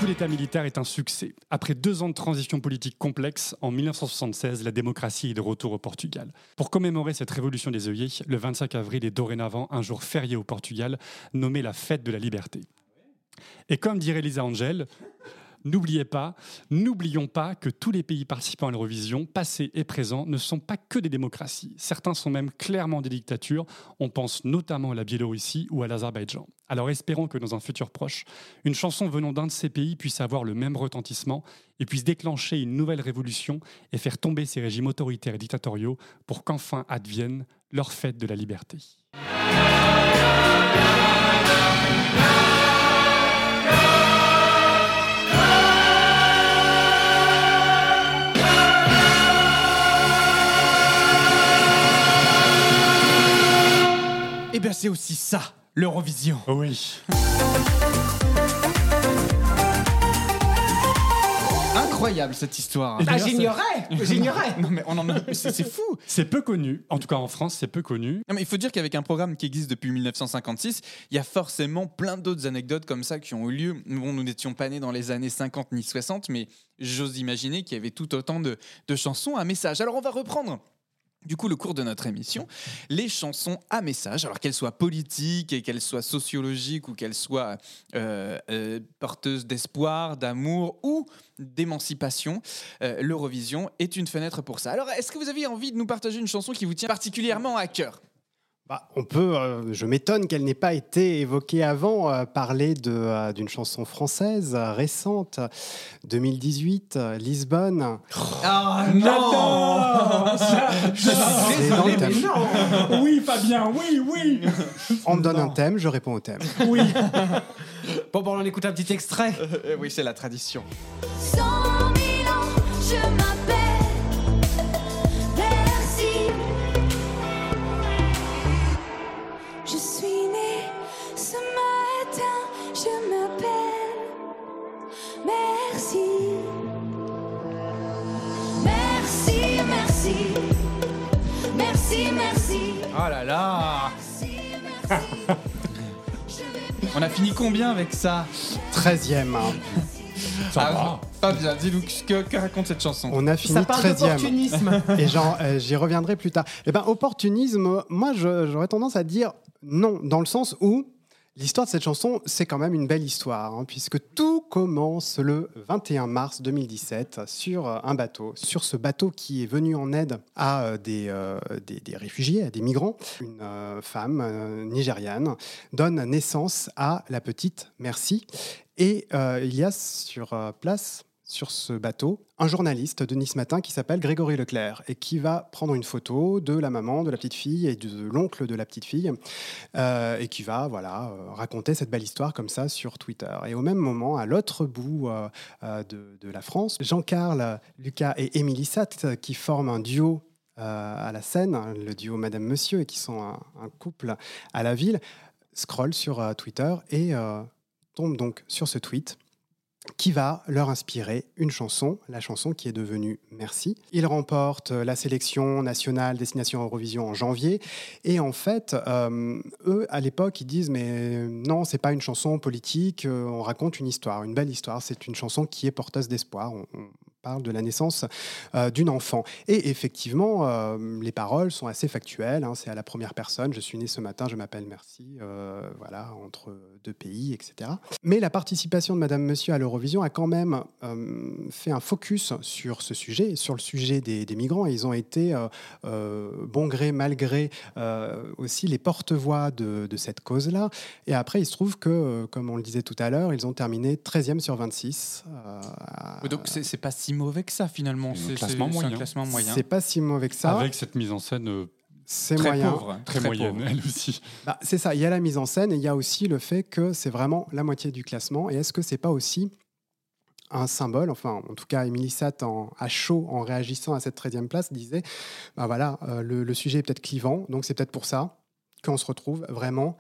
Coup d'État militaire est un succès. Après deux ans de transition politique complexe, en 1976, la démocratie est de retour au Portugal. Pour commémorer cette révolution des œillets, le 25 avril est dorénavant un jour férié au Portugal, nommé la fête de la liberté. Et comme dirait Lisa Angel, n'oubliez pas, n'oublions pas que tous les pays participants à l'Eurovision, passés et présents, ne sont pas que des démocraties. Certains sont même clairement des dictatures. On pense notamment à la Biélorussie ou à l'Azerbaïdjan. Alors espérons que dans un futur proche, une chanson venant d'un de ces pays puisse avoir le même retentissement et puisse déclencher une nouvelle révolution et faire tomber ces régimes autoritaires et dictatoriaux pour qu'enfin advienne leur fête de la liberté. Eh bien c'est aussi ça l'Eurovision. Oui. Incroyable cette histoire. Ah, d'ailleurs, j'ignorais J'ignorais Non mais on en a... mais c'est c'est fou. C'est peu connu. En tout cas, en France, c'est peu connu. Non, mais il faut dire qu'avec un programme qui existe depuis 1956, il y a forcément plein d'autres anecdotes comme ça qui ont eu lieu. Bon, nous n'étions pas nés dans les années 50 ni 60, mais j'ose imaginer qu'il y avait tout autant de, de chansons à message. Alors on va reprendre. Du coup, le cours de notre émission, les chansons à message, alors qu'elles soient politiques et qu'elles soient sociologiques ou qu'elles soient euh, euh, porteuses d'espoir, d'amour ou d'émancipation, euh, l'Eurovision est une fenêtre pour ça. Alors, est-ce que vous avez envie de nous partager une chanson qui vous tient particulièrement à cœur? Bah, on peut, euh, je m'étonne qu'elle n'ait pas été évoquée avant, euh, parler de, euh, d'une chanson française euh, récente, 2018, euh, Lisbonne. Ah Je suis C'est dans le désolé, mais thème. non Oui, Fabien, oui, oui. On me donne un thème, je réponds au thème. Oui. Bon, bon, on écoute un petit extrait. Euh, Oui, c'est la tradition. Cent mille ans, je m'appelle Merci. Oh là là Merci, merci. On a fini combien avec ça 13e. hein. Ça Ah, va. Fabien, dis-nous que, que raconte cette chanson. On a fini Ça parle 13e. d'opportunisme. Et j'en- euh, j'y reviendrai plus tard. Eh ben, opportunisme, moi, je- j'aurais tendance à dire non, dans le sens où l'histoire de cette chanson, c'est quand même une belle histoire, hein, puisque tout commence le 21 mars 2017 sur euh, un bateau. Sur ce bateau qui est venu en aide à euh, des, euh, des, des réfugiés, à des migrants, une femme nigériane donne naissance à la petite Merci. Et il y a sur place sur ce bateau un journaliste de Nice Matin qui s'appelle Grégory Leclerc et qui va prendre une photo de la maman, de la petite fille et de l'oncle de la petite fille euh, et qui va voilà euh, raconter cette belle histoire comme ça sur Twitter. Et au même moment, à l'autre bout euh, de, la France, Jean-Carl, Lucas et Émilie Satt qui forment un duo à la scène, le duo Madame Monsieur et qui sont un, couple à la ville, scrollent sur Twitter et tombent donc sur ce tweet qui va leur inspirer une chanson, la chanson qui est devenue Merci. Ils remportent euh, la sélection nationale Destination Eurovision en janvier. Et en fait, euh, eux, à l'époque, ils disent Mais non, c'est pas une chanson politique, euh, on raconte une histoire, une belle histoire. C'est une chanson qui est porteuse d'espoir. Parle de la naissance euh, d'une enfant. Et effectivement, euh, les paroles sont assez factuelles. hein. c'est à la première personne. Je suis né ce matin, je m'appelle Merci. euh, voilà, entre deux pays, etc. Mais la participation de Madame Monsieur à l'Eurovision a quand même fait un focus sur ce sujet, sur le sujet des, migrants. Ils ont été, bon gré, mal gré, aussi les porte-voix de, cette cause-là. Et après, il se trouve que, comme on le disait tout à l'heure, ils ont terminé 13e sur 26. euh, à- Donc c'est pas si mauvais que ça finalement. C'est un classement moyen. C'est pas si mauvais que ça. Avec cette mise en scène euh, C'est Très moyen. pauvre. très, Très moyenne, pauvre. elle aussi. Bah, c'est ça, il y a la mise en scène et il y a aussi le fait que c'est vraiment la moitié du classement. Et est-ce que c'est pas aussi un symbole, enfin en tout cas Émilie Satt en, à chaud en réagissant à cette 13e place disait, bah voilà, euh, le, le sujet est peut-être clivant, donc c'est peut-être pour ça qu'on se retrouve vraiment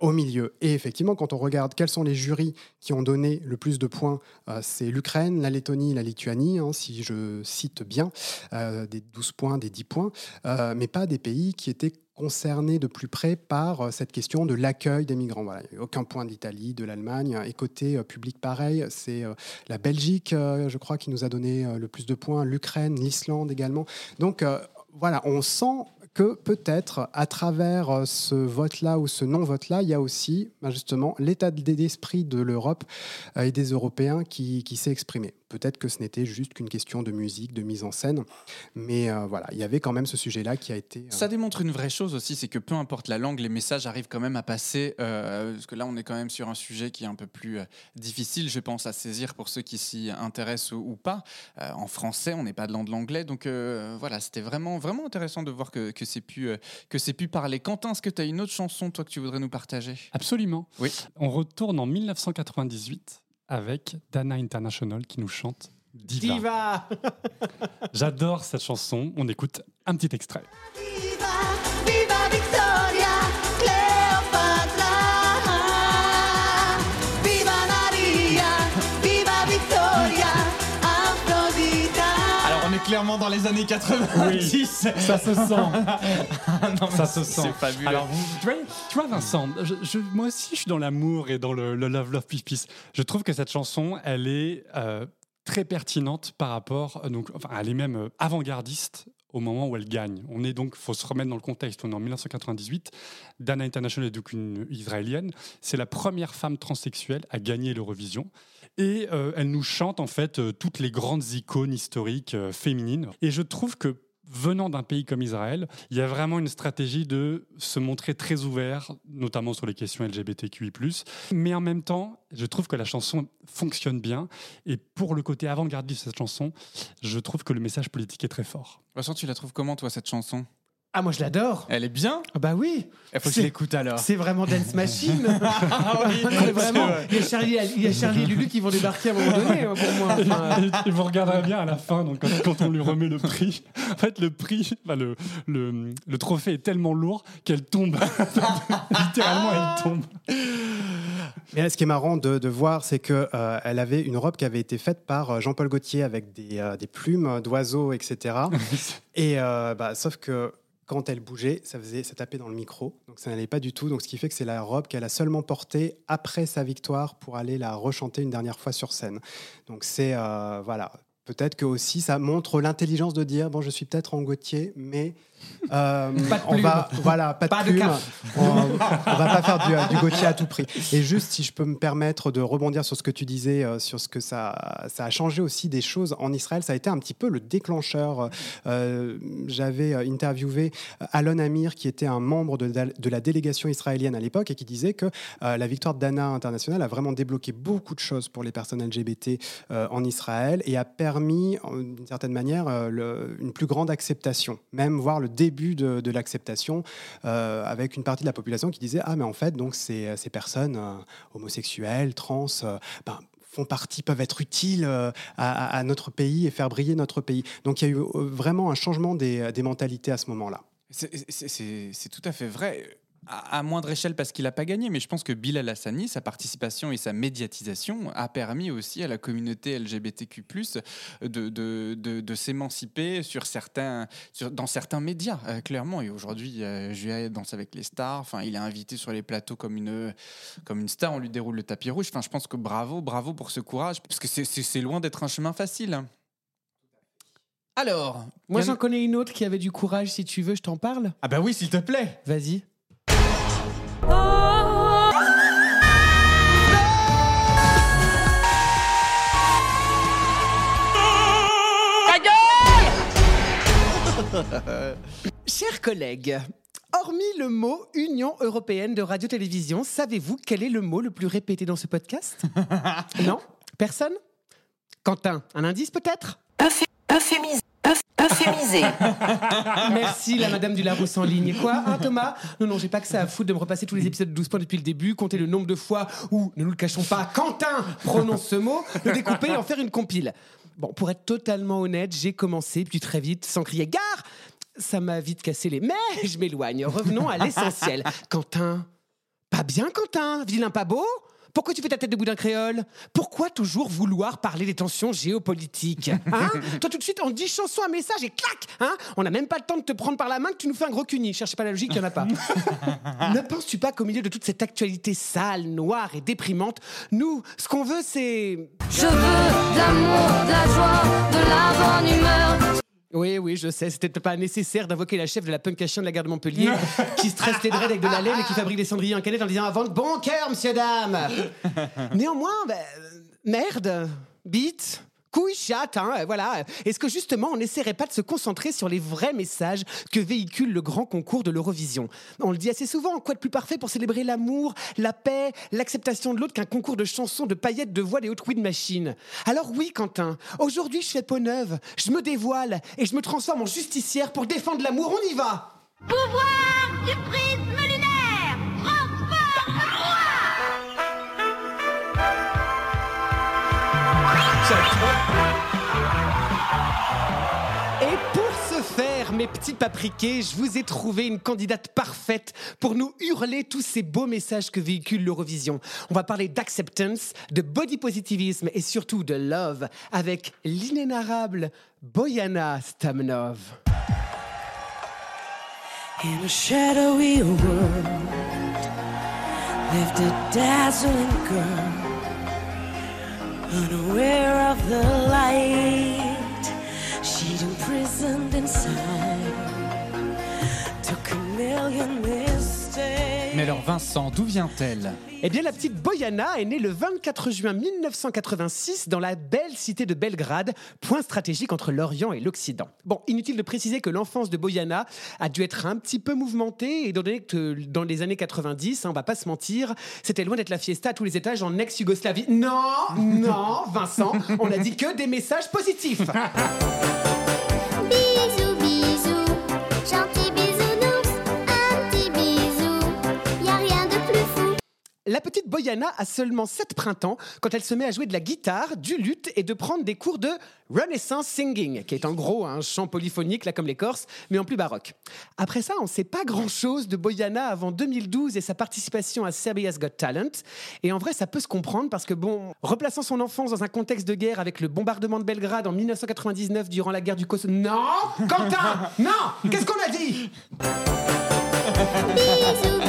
au milieu. Et effectivement, quand on regarde quels sont les jurys qui ont donné le plus de points, euh, c'est l'Ukraine, la Lettonie, la Lituanie, hein, si je cite bien, euh, des 12 points, des 10 points, euh, mais pas des pays qui étaient concernés de plus près par cette question de l'accueil des migrants. Voilà, aucun point de l'Italie, de l'Allemagne. Et côté public, pareil, c'est la Belgique, je crois, qui nous a donné le plus de points, l'Ukraine, l'Islande également. Donc voilà, on sent que peut-être à travers euh, ce vote-là ou ce non-vote-là, il y a aussi ben, justement l'état d'esprit de l'Europe euh, et des Européens qui, qui s'est exprimé. Peut-être que ce n'était juste qu'une question de musique, de mise en scène, mais euh, voilà, il y avait quand même ce sujet-là qui a été... euh, Ça démontre une vraie chose aussi, c'est que peu importe la langue, les messages arrivent quand même à passer. euh, parce que là, on est quand même sur un sujet qui est un peu plus euh, difficile, je pense, à saisir pour ceux qui s'y intéressent ou, ou pas. Euh, en français, on n'est pas dans de l'anglais, donc euh, voilà, c'était vraiment vraiment intéressant de voir que, que c'est pu euh, que c'est pu parler. Quentin, est-ce que tu as une autre chanson toi que tu voudrais nous partager? Absolument. Oui. On retourne en 1998 avec Dana International qui nous chante Diva. Diva J'adore cette chanson. On écoute un petit extrait. Viva, viva Victoria, clairement dans les années 90. ça se sent. Non, ça se c'est sent. fabuleux. Alors, tu vois, tu vois, Vincent, je- je- moi aussi, je suis dans l'amour et dans le, le love, love, peace, peace. Je trouve que cette chanson, elle est euh, très pertinente par rapport. euh, Donc, enfin, elle est même euh, avant-gardiste au moment où elle gagne. On est donc, faut se remettre dans le contexte. On est en 1998. Dana International est donc une israélienne. C'est la première femme transsexuelle à gagner l'Eurovision. Et euh, elle nous chante en fait euh, toutes les grandes icônes historiques euh, féminines. Et je trouve que venant d'un pays comme Israël, il y a vraiment une stratégie de se montrer très ouvert, notamment sur les questions LGBTQI+. Mais en même temps, je trouve que la chanson fonctionne bien. Et pour le côté avant-gardiste de cette chanson, je trouve que le message politique est très fort. Vincent, tu la trouves comment, toi, cette chanson? Ah, moi je l'adore. Elle est bien Ah bah oui. Il faut que je C'est- l'écoute alors. C'est vraiment Dance Machine. Ah oui, Non, mais vraiment, vrai. il y, a Charlie, il y a Charlie et Lulu qui vont débarquer à un moment donné, hein, pour moi. Enfin, Et, et vous regarderez bien à la fin, donc quand, quand on lui remet le prix, en fait, le prix, enfin, le, le, le trophée est tellement lourd qu'elle tombe. Littéralement, elle tombe. Mais là, ce qui est marrant de, de voir, c'est que euh, elle avait une robe qui avait été faite par euh, Jean-Paul Gaultier avec des, euh, des plumes d'oiseaux, etc. Et euh, bah, sauf que quand elle bougeait, ça faisait, ça tapait dans le micro, donc ça n'allait pas du tout. Donc ce qui fait que c'est la robe qu'elle a seulement portée après sa victoire pour aller la rechanter une dernière fois sur scène. Donc c'est euh, voilà. Peut-être que aussi ça montre l'intelligence de dire bon je suis peut-être en Gauthier mais euh, Pas de on va voilà pas de Pas plume. on, on va pas faire du, du Gauthier à tout prix. Et juste si je peux me permettre de rebondir sur ce que tu disais euh, sur ce que ça ça a changé aussi des choses en Israël ça a été un petit peu le déclencheur. Euh, j'avais euh, interviewé Alon Amir qui était un membre de, la- de la délégation israélienne à l'époque et qui disait que euh, la victoire de Dana International a vraiment débloqué beaucoup de choses pour les personnes LGBT euh, en Israël et a permis, d'une certaine manière, euh, le- une plus grande acceptation, même voir le début de, de l'acceptation, euh, avec une partie de la population qui disait ah mais en fait donc ces, ces personnes euh, homosexuelles, trans, euh, ben, font partie, peuvent être utiles à, notre pays et faire briller notre pays. Donc il y a eu vraiment un changement des, des mentalités à ce moment-là. C'est tout à fait vrai. À, à moindre échelle parce qu'il n'a pas gagné, mais je pense que Bilal Hassani, sa participation et sa médiatisation a permis aussi à la communauté LGBTQ+, de, de, de, de s'émanciper sur certains, sur, dans certains médias, euh, clairement. Et aujourd'hui, euh, Julia danse avec les stars. Enfin, il est invité sur les plateaux comme une, comme une star. On lui déroule le tapis rouge. Enfin, je pense que bravo, bravo pour ce courage, parce que c'est- loin d'être un chemin facile. Alors, moi j'en connais une autre qui avait du courage, si tu veux, je t'en parle. Ah bah oui, s'il te plaît. Vas-y. Chers collègues, hormis le mot Union européenne de radio-télévision, savez-vous quel est le mot le plus répété dans ce podcast? Non? Personne? Quentin, un indice peut-être? Euphémisé. Euphémisé. Merci la Madame du Larousse en ligne. Quoi, hein, Thomas? Non, non, j'ai pas que ça à foutre de me repasser tous les épisodes de 12 points depuis le début, compter le nombre de fois où, ne nous le cachons pas, Quentin prononce ce mot, le découper et en faire une compile. Bon, pour être totalement honnête, j'ai commencé, puis très vite, sans crier gare, ça m'a vite cassé les... Mais je m'éloigne. Revenons à l'essentiel. Quentin, pas bien Quentin? Vilain pas beau? Pourquoi tu fais ta tête de boudin créole? Pourquoi toujours vouloir parler des tensions géopolitiques? Hein? Toi tout de suite on dit chanson, un message et clac hein? On n'a même pas le temps de te prendre par la main que tu nous fais un gros cuni. Cherchez pas la logique, il n'y en a pas. ne penses-tu pas qu'au milieu de toute cette actualité sale, noire et déprimante, nous, ce qu'on veut c'est... Je veux de l'amour, de la joie, de la bonne humeur. Oui, oui, je sais, c'était pas nécessaire d'invoquer la chef de la punkation de la gare de Montpellier qui stresse les dreads avec de la laine et qui fabrique des cendriers en canette en disant avant de bon cœur, monsieur, dame. Néanmoins, bah, euh, merde, bite. Couille, chatte, hein, voilà. Est-ce que justement on n'essaierait pas de se concentrer sur les vrais messages que véhicule le grand concours de l'Eurovision? On le dit assez souvent, quoi de plus parfait pour célébrer l'amour, la paix, l'acceptation de l'autre qu'un concours de chansons, de paillettes, de voix, des hautes de machines? Alors oui, Quentin, aujourd'hui je fais peau neuve, je me dévoile et je me transforme en justicière pour défendre l'amour, on y va! Pouvoir du mes petits papriqués Je vous ai trouvé une candidate parfaite pour nous hurler tous ces beaux messages que véhicule l'Eurovision. On va parler d'acceptance, de body positivisme et surtout de love avec l'inénarrable Boyana Stamnov. Mais alors Vincent, d'où vient-elle? Eh bien, la petite Boyana est née le 24 juin 1986 dans la belle cité de Belgrade, point stratégique entre l'Orient et l'Occident. Bon, inutile de préciser que l'enfance de Boyana a dû être un petit peu mouvementée, étant donné que dans les années 90, hein, on va pas se mentir, c'était loin d'être la fiesta à tous les étages en ex-Yougoslavie. Non, non, Vincent, on a dit que des messages positifs. La petite Boyana a seulement 7 printemps quand elle se met à jouer de la guitare, du luth et de prendre des cours de Renaissance Singing, qui est en gros un chant polyphonique, là comme les Corses, mais en plus baroque. Après ça, on ne sait pas grand-chose de Boyana avant 2012 et sa participation à Serbia's Got Talent. Et en vrai, ça peut se comprendre parce que, bon, replaçant son enfance dans un contexte de guerre avec le bombardement de Belgrade en 1999 durant la guerre du Kosovo... Non Quentin Non Qu'est-ce qu'on a dit? Bisous,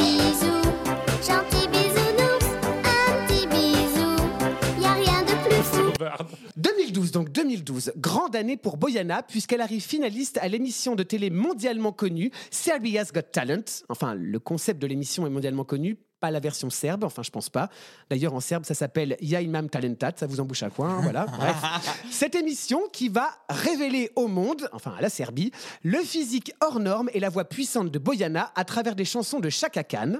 plus fou. 2012, donc 2012, grande année pour Boyana puisqu'elle arrive finaliste à l'émission de télé mondialement connue Serbia's Got Talent. Enfin, le concept de l'émission est mondialement connu, pas la version serbe, enfin je pense pas. D'ailleurs en serbe ça s'appelle Ja imam talentat, ça vous embouche à quoi, hein, voilà. Bref, cette émission qui va révéler au monde, enfin à la Serbie, le physique hors norme et la voix puissante de Boyana à travers des chansons de Chaka Khan.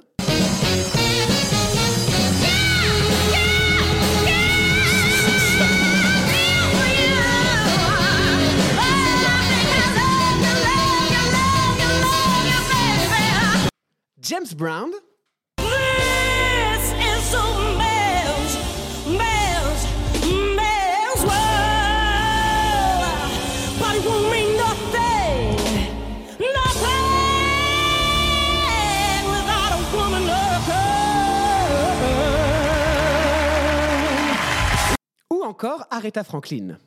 Like her. Ou encore Aretha Franklin.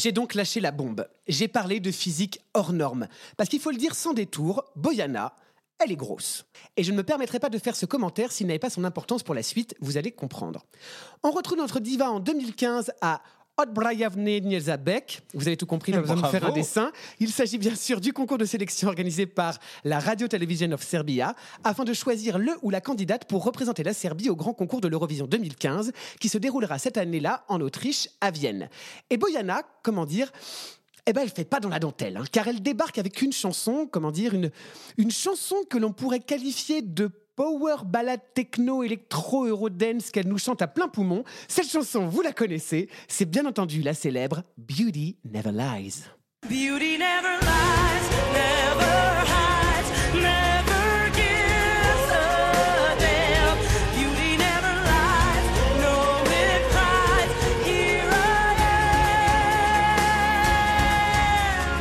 J'ai donc lâché la bombe. J'ai parlé de physique hors norme. Parce qu'il faut le dire sans détour, Boyana, elle est grosse. Et je ne me permettrai pas de faire ce commentaire s'il n'avait pas son importance pour la suite, vous allez comprendre. On retrouve notre diva en 2015 à Odbrajavne Niezabek. Vous avez tout compris, pas besoin de faire un dessin. Il s'agit bien sûr du concours de sélection organisé par la Radio Television of Serbia afin de choisir le ou la candidate pour représenter la Serbie au grand concours de l'Eurovision 2015 qui se déroulera cette année-là en Autriche, à Vienne. Et Boyana, comment dire, eh ben, elle fait pas dans la dentelle, hein, car elle débarque avec une chanson, comment dire, une, une chanson que l'on pourrait qualifier de power ballade techno électro eurodance qu'elle nous chante à plein poumon. Cette chanson, vous la connaissez, c'est bien entendu la célèbre Beauty Never Lies. Beauty never lies, never hides, never gives a damn. Beauty never lies, no it cries. Here I am.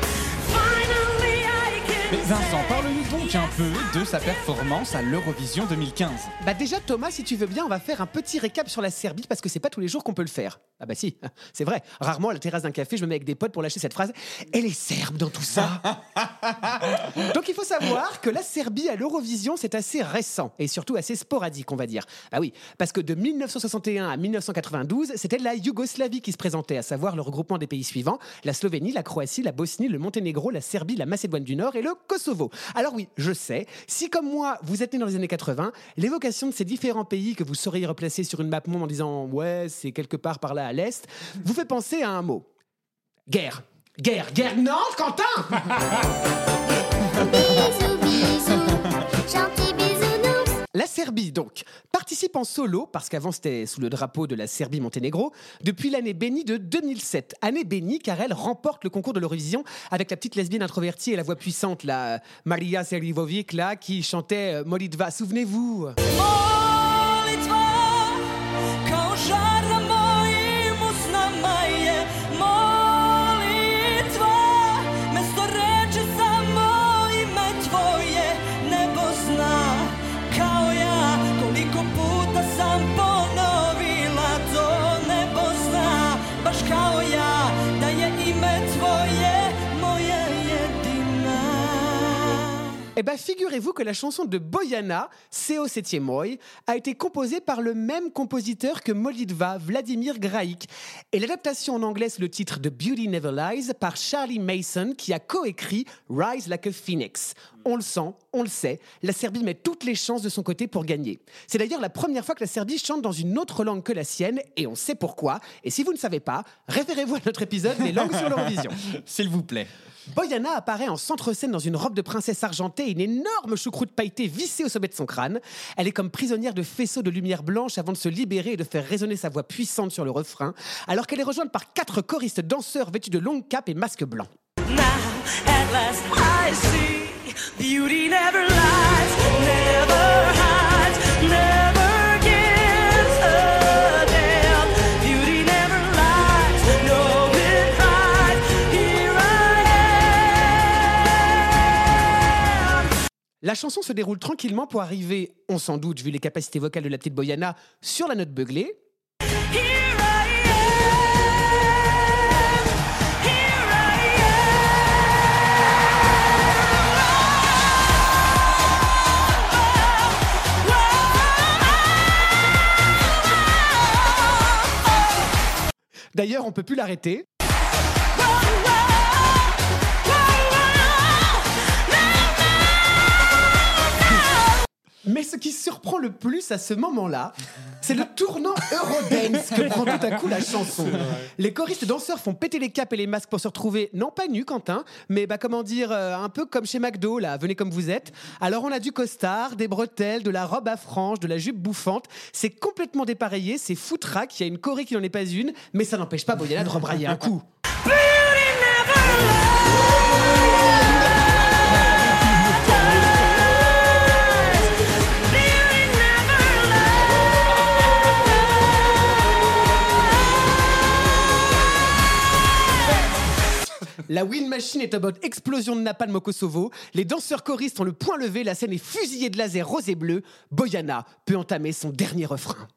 Finally I can Mais Vincent, say parle-nous donc un peu de sa performance à l'Eurovision 2015. Bah déjà Thomas, si tu veux bien, on va faire un petit récap sur la Serbie parce que c'est pas tous les jours qu'on peut le faire. Ah bah si, c'est vrai. Rarement à la terrasse d'un café, je me mets avec des potes pour lâcher cette phrase. Elle est serbe dans tout ça. Donc il faut savoir que la Serbie à l'Eurovision, c'est assez récent et surtout assez sporadique, on va dire. Ah oui, parce que de 1961 à 1992, c'était la Yougoslavie qui se présentait, à savoir le regroupement des pays suivants la Slovénie, la Croatie, la Bosnie, le Monténégro, la Serbie, la Macédoine du Nord et le Kosovo. Alors oui, je sais, si comme moi vous êtes né dans les années 80, l'évocation de ces différents pays que vous sauriez replacer sur une map monde en disant ouais, c'est quelque part par là à l'est, vous fait penser à un mot. Guerre. Guerre, guerre. Non, Quentin La Serbie, donc, participe en solo, parce qu'avant c'était sous le drapeau de la Serbie-Monténégro, depuis l'année bénie de 2007. Année bénie car elle remporte le concours de l'Eurovision avec la petite lesbienne introvertie et la voix puissante, la Maria Serivovic, là, qui chantait euh, Molitva. Souvenez-vous Eh ben, figurez-vous que la chanson de Boyana, Seo Setiemoi, a été composée par le même compositeur que Molitva, Vladimir Graik. Et l'adaptation en anglais, c'est le titre de Beauty Never Lies par Charlie Mason, qui a coécrit Rise Like a Phoenix. On le sent, on le sait, la Serbie met toutes les chances de son côté pour gagner. C'est d'ailleurs la première fois que la Serbie chante dans une autre langue que la sienne, et on sait pourquoi. Et si vous ne savez pas, référez-vous à notre épisode des langues sur l'Eurovision. S'il vous plaît. Boyana apparaît en centre-scène dans une robe de princesse argentée et une énorme choucroute pailletée vissée au sommet de son crâne. Elle est comme prisonnière de faisceaux de lumière blanche avant de se libérer et de faire résonner sa voix puissante sur le refrain, alors qu'elle est rejointe par quatre choristes danseurs vêtus de longues capes et masques blancs. At last I see La chanson se déroule tranquillement pour arriver, on s'en doute vu les capacités vocales de la petite Boyana, sur la note beuglée. D'ailleurs, on peut plus l'arrêter. Mais ce qui surprend le plus à ce moment-là, c'est le tournant Eurodance que prend tout à coup la chanson. Les choristes danseurs font péter les capes et les masques pour se retrouver, non pas nus, Quentin, mais bah, comment dire, euh, un peu comme chez McDo, là, venez comme vous êtes. Alors on a du costard, des bretelles, de la robe à franges, de la jupe bouffante. C'est complètement dépareillé, c'est foutraque, il y a une choré qui n'en est pas une, mais ça n'empêche pas Boyana de rebrailler un coup. La Wind Machine est en mode explosion de napalm au Kosovo. Les danseurs choristes ont le point levé. La scène est fusillée de laser rose et bleu. Boyana peut entamer son dernier refrain.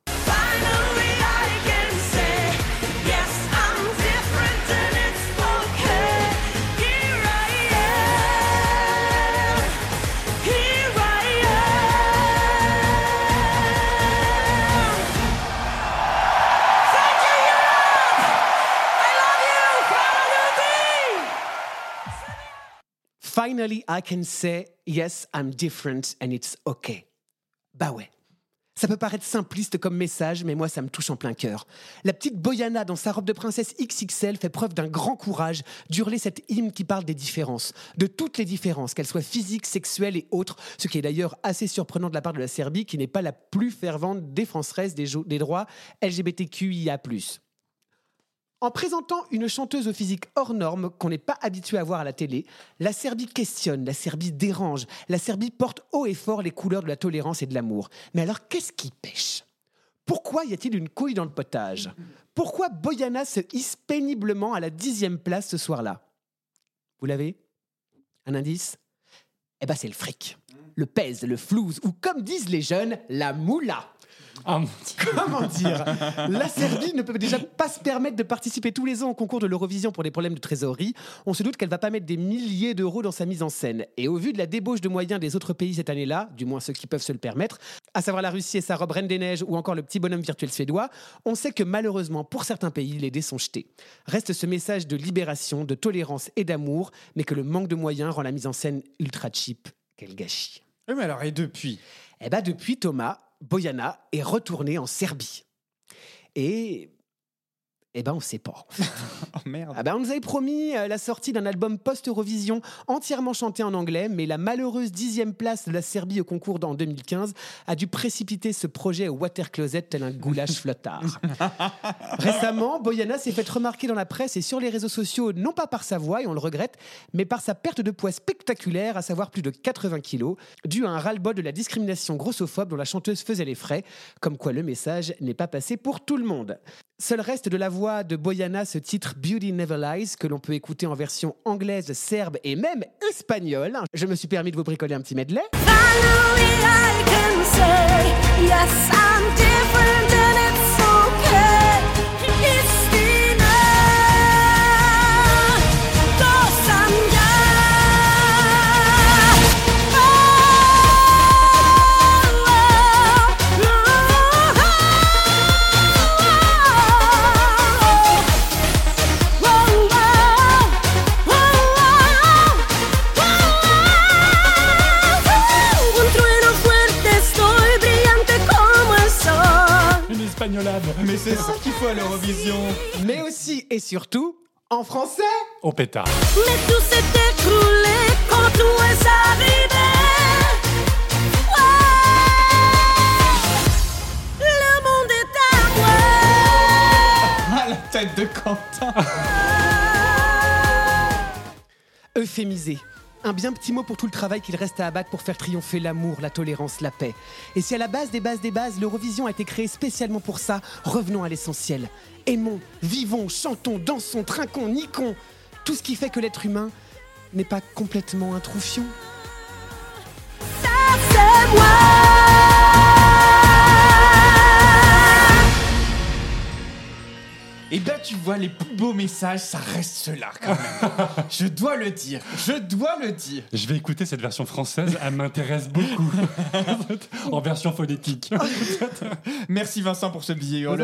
I can say, yes, I'm different and it's okay. Bah ouais. Ça peut paraître simpliste comme message, mais moi, ça me touche en plein cœur. La petite Boyana, dans sa robe de princesse XXL, fait preuve d'un grand courage d'hurler cette hymne qui parle des différences, de toutes les différences, qu'elles soient physiques, sexuelles et autres, ce qui est d'ailleurs assez surprenant de la part de la Serbie, qui n'est pas la plus fervente défenseresse des, des droits LGBTQIA+. En présentant une chanteuse au physique hors norme qu'on n'est pas habitué à voir à la télé, la Serbie questionne, la Serbie dérange, la Serbie porte haut et fort les couleurs de la tolérance et de l'amour. Mais alors qu'est-ce qui pêche? Pourquoi y a-t-il une couille dans le potage? Pourquoi Boyana se hisse péniblement à la dixième place ce soir-là? Vous l'avez? Un indice? Eh ben c'est le fric, le pèse, le flouze, ou comme disent les jeunes, la moula. Comment dire? La Serbie ne peut déjà pas se permettre de participer tous les ans au concours de l'Eurovision pour des problèmes de trésorerie. On se doute qu'elle va pas mettre des milliers d'euros dans sa mise en scène. Et au vu de la débauche de moyens des autres pays cette année-là, du moins ceux qui peuvent se le permettre, à savoir la Russie et sa robe Reine des Neiges ou encore le petit bonhomme virtuel suédois, on sait que malheureusement pour certains pays, les dés sont jetés. Reste ce message de libération, de tolérance et d'amour, mais que le manque de moyens rend la mise en scène ultra cheap. Quel gâchis. Oui, mais alors, et depuis? Eh ben depuis Thomas, Boyana est retourné en Serbie. Et Eh ben, on sait pas. en fait. Oh merde. Ah ben, on nous avait promis euh, la sortie d'un album post-Eurovision entièrement chanté en anglais, mais la malheureuse dixième place de la Serbie au concours en 2015 a dû précipiter ce projet au water closet tel un goulash flottard. Récemment, Boyana s'est fait remarquer dans la presse et sur les réseaux sociaux, non pas par sa voix, et on le regrette, mais par sa perte de poids spectaculaire, à savoir plus de 80 kilos, dû à un ras-le-bol de la discrimination grossophobe dont la chanteuse faisait les frais, comme quoi le message n'est pas passé pour tout le monde. Seul reste de la voix de Boyana, ce titre Beauty Never Lies, que l'on peut écouter en version anglaise, serbe et même espagnole. Je me suis permis de vous bricoler un petit medley. Surtout en français. Au pétard. Mais tout s'est écroulé quand tout est arrivé. Ouais. Le monde est à moi. Ah, la tête de Quentin. Euphémisé. Un bien petit mot pour tout le travail qu'il reste à abattre pour faire triompher l'amour, la tolérance, la paix. Et si à la base des bases des bases, l'Eurovision a été créée spécialement pour ça, revenons à l'essentiel. Aimons, vivons, chantons, dansons, trinquons, niquons. Tout ce qui fait que l'être humain n'est pas complètement un troufion. Et ben tu vois, les plus beaux messages, ça reste ceux-là quand même. je dois le dire, je dois le dire. Je vais écouter cette version française, elle m'intéresse beaucoup. en version phonétique. Merci Vincent pour ce billet. Oh,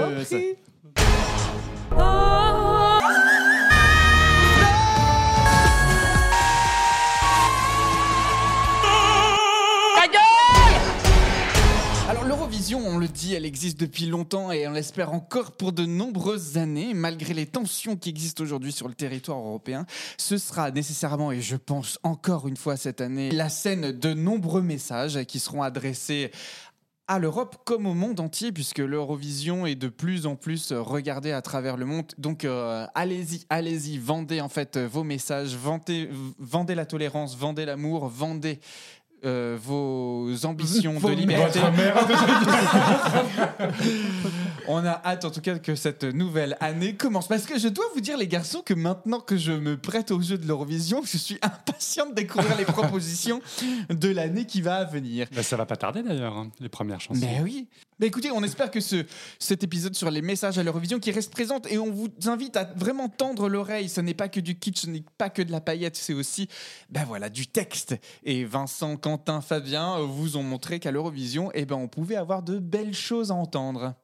On le dit, elle existe depuis longtemps et on l'espère encore pour de nombreuses années, malgré les tensions qui existent aujourd'hui sur le territoire européen. Ce sera nécessairement, et je pense encore une fois cette année, la scène de nombreux messages qui seront adressés à l'Europe comme au monde entier, puisque l'Eurovision est de plus en plus regardée à travers le monde. Donc euh, allez-y, allez-y, vendez en fait vos messages, vendez la tolérance, vendez l'amour, vendez euh, vos ambitions Vos de liberté. On a hâte en tout cas que cette nouvelle année commence. Parce que je dois vous dire les garçons que maintenant que je me prête au jeu de l'Eurovision, je suis impatient de découvrir les propositions de l'année qui va venir. Bah, ça va pas tarder d'ailleurs, hein, les premières chansons. Mais oui. Mais écoutez, on espère que ce, cet épisode sur les messages à l'Eurovision qui reste présente et on vous invite à vraiment tendre l'oreille. Ce n'est pas que du kitsch, ce n'est pas que de la paillette, c'est aussi ben voilà, du texte. Et Vincent, Quentin, Fabien euh, vous ont montré qu'à l'Eurovision, eh ben, on pouvait avoir de belles choses à entendre.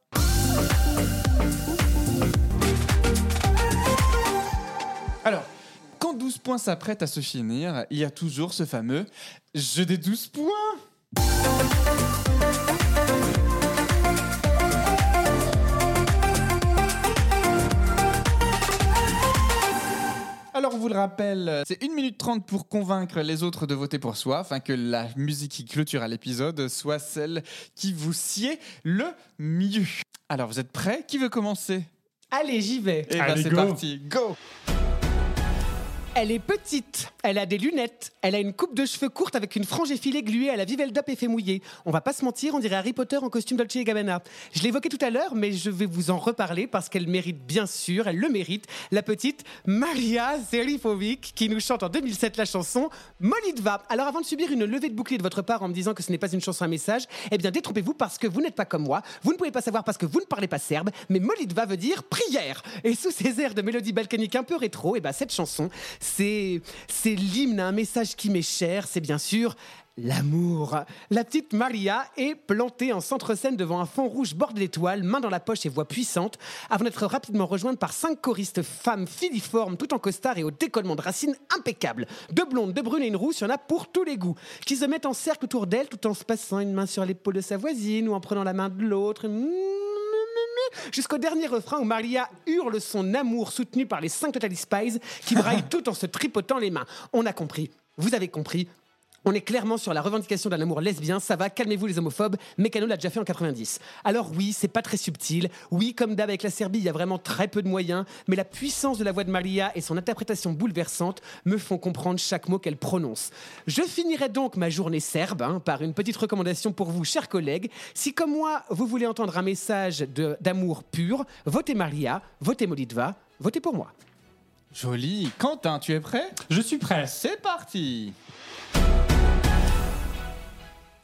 Alors, quand 12 points s'apprêtent à se finir, il y a toujours ce fameux jeu des 12 points. Alors, on vous le rappelle, c'est 1 minute 30 pour convaincre les autres de voter pour soi, afin que la musique qui clôture l'épisode soit celle qui vous sied le mieux. Alors, vous êtes prêts? Qui veut commencer? Allez, j'y vais. Eh ben, Allez, c'est go. parti, go Elle est petite, elle a des lunettes, elle a une coupe de cheveux courte avec une frange effilée gluée à la Viveldop effet mouillé. On va pas se mentir, on dirait Harry Potter en costume Dolce Gabbana. Je l'évoquais tout à l'heure, mais je vais vous en reparler parce qu'elle mérite bien sûr, elle le mérite, la petite Maria Zerifovic qui nous chante en 2007 la chanson Molitva. Alors avant de subir une levée de bouclier de votre part en me disant que ce n'est pas une chanson à message, eh bien détrompez-vous parce que vous n'êtes pas comme moi, vous ne pouvez pas savoir parce que vous ne parlez pas serbe, mais Molitva veut dire prière. Et sous ces airs de mélodie balkanique un peu rétro, eh ben cette chanson, c'est c'est l'hymne à un message qui m'est cher, c'est bien sûr L'amour. La petite Maria est plantée en centre-scène devant un fond rouge bordé d'étoiles, main dans la poche et voix puissante, avant d'être rapidement rejointe par cinq choristes femmes filiformes, tout en costard et au décollement de racines impeccable. Deux blondes, deux brunes et une rousse, il y en a pour tous les goûts, qui se mettent en cercle autour d'elle tout en se passant une main sur l'épaule de sa voisine ou en prenant la main de l'autre. Jusqu'au dernier refrain où Maria hurle son amour soutenu par les 5 Totally Spies qui braillent tout en se tripotant les mains. On a compris, vous avez compris. On est clairement sur la revendication d'un amour lesbien, ça va, calmez-vous les homophobes, Mécano l'a déjà fait en 90. Alors oui, c'est pas très subtil, oui, comme d'hab avec la Serbie, il y a vraiment très peu de moyens, mais la puissance de la voix de Maria et son interprétation bouleversante me font comprendre chaque mot qu'elle prononce. Je finirai donc ma journée serbe hein, par une petite recommandation pour vous, chers collègues. Si comme moi, vous voulez entendre un message de- d'amour pur, votez Maria, votez Molitva, votez pour moi. Joli. Quentin, tu es prêt? Je suis prêt. C'est parti.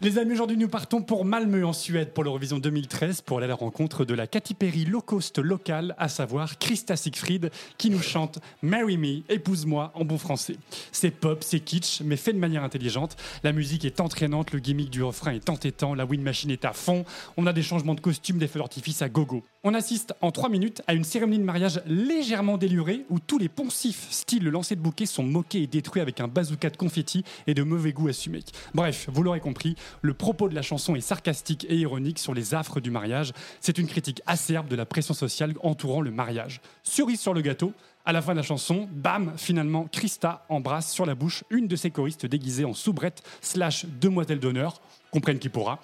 Les amis, aujourd'hui nous partons pour Malmö en Suède pour l'Eurovision 2013 pour aller à la rencontre de la Katy Perry low cost locale, à savoir Krista Siegfried, qui nous chante Marry Me, épouse-moi en bon français. C'est pop, c'est kitsch, mais fait de manière intelligente. La musique est entraînante, le gimmick du refrain est entêtant, la wind machine est à fond, on a des changements de costumes, des feux d'artifice à gogo. On assiste en 3 minutes à une cérémonie de mariage légèrement délurée où tous les poncifs, style le lancer de bouquet, sont moqués et détruits avec un bazooka de confetti et de mauvais goût assumé. Bref, vous l'aurez compris, le propos de la chanson est sarcastique et ironique sur les affres du mariage. C'est une critique acerbe de la pression sociale entourant le mariage. Cerise sur le gâteau, à la fin de la chanson, bam, finalement, Krista embrasse sur la bouche une de ses choristes déguisée en soubrette slash demoiselle d'honneur, comprenne qui pourra.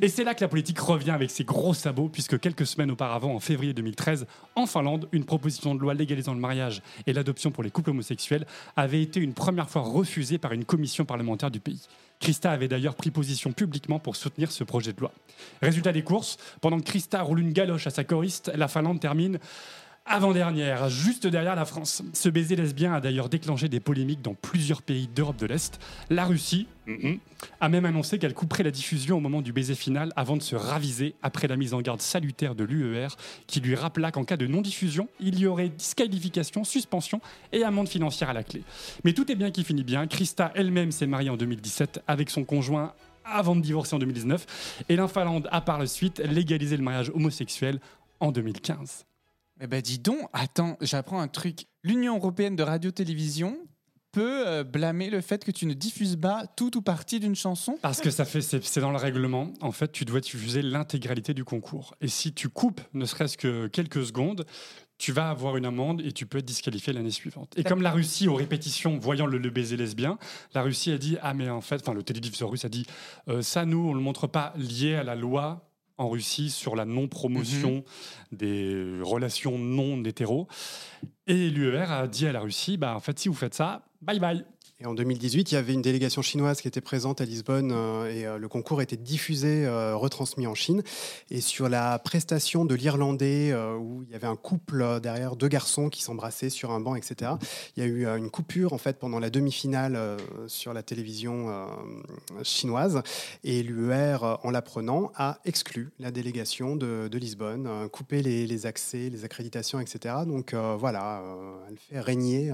Et c'est là que la politique revient avec ses gros sabots, puisque quelques semaines auparavant, en février 2013, en Finlande, une proposition de loi légalisant le mariage et l'adoption pour les couples homosexuels avait été une première fois refusée par une commission parlementaire du pays. Krista avait d'ailleurs pris position publiquement pour soutenir ce projet de loi. Résultat des courses, pendant que Krista roule une galoche à sa choriste, la Finlande termine avant-dernière, juste derrière la France. Ce baiser lesbien a d'ailleurs déclenché des polémiques dans plusieurs pays d'Europe de l'Est. La Russie a même annoncé qu'elle couperait la diffusion au moment du baiser final avant de se raviser après la mise en garde salutaire de l'UER qui lui rappela qu'en cas de non-diffusion, il y aurait disqualification, suspension et amende financière à la clé. Mais tout est bien qui finit bien. Krista elle-même s'est mariée en 2017 avec son conjoint avant de divorcer en 2019 et la Finlande a par la suite légalisé le mariage homosexuel en 2015. Eh ben dis donc, attends, j'apprends un truc. L'Union européenne de radio-télévision peut euh, blâmer le fait que tu ne diffuses pas tout ou partie d'une chanson? Parce que ça fait, c'est dans le règlement. En fait, tu dois diffuser l'intégralité du concours. Et si tu coupes, ne serait-ce que quelques secondes, tu vas avoir une amende et tu peux être disqualifié l'année suivante. Et comme la Russie, aux répétitions, voyant le, baiser lesbien, la Russie a dit ah mais en fait, enfin le télédiffuseur russe a dit euh, ça nous on le montre pas lié à la loi en Russie sur la non-promotion des relations non hétéros. Et l'UER a dit à la Russie bah en fait si vous faites ça, bye bye. Et en 2018, il y avait une délégation chinoise qui était présente à Lisbonne euh, et euh, le concours était diffusé, euh, retransmis en Chine. Et sur la prestation de l'Irlandais, où il y avait un couple derrière, deux garçons qui s'embrassaient sur un banc, etc., il y a eu une coupure en fait pendant la demi-finale sur la télévision chinoise. Et l'UER, en l'apprenant, a exclu la délégation de, Lisbonne, coupé les, accès, les accréditations, etc. Donc voilà, elle fait régner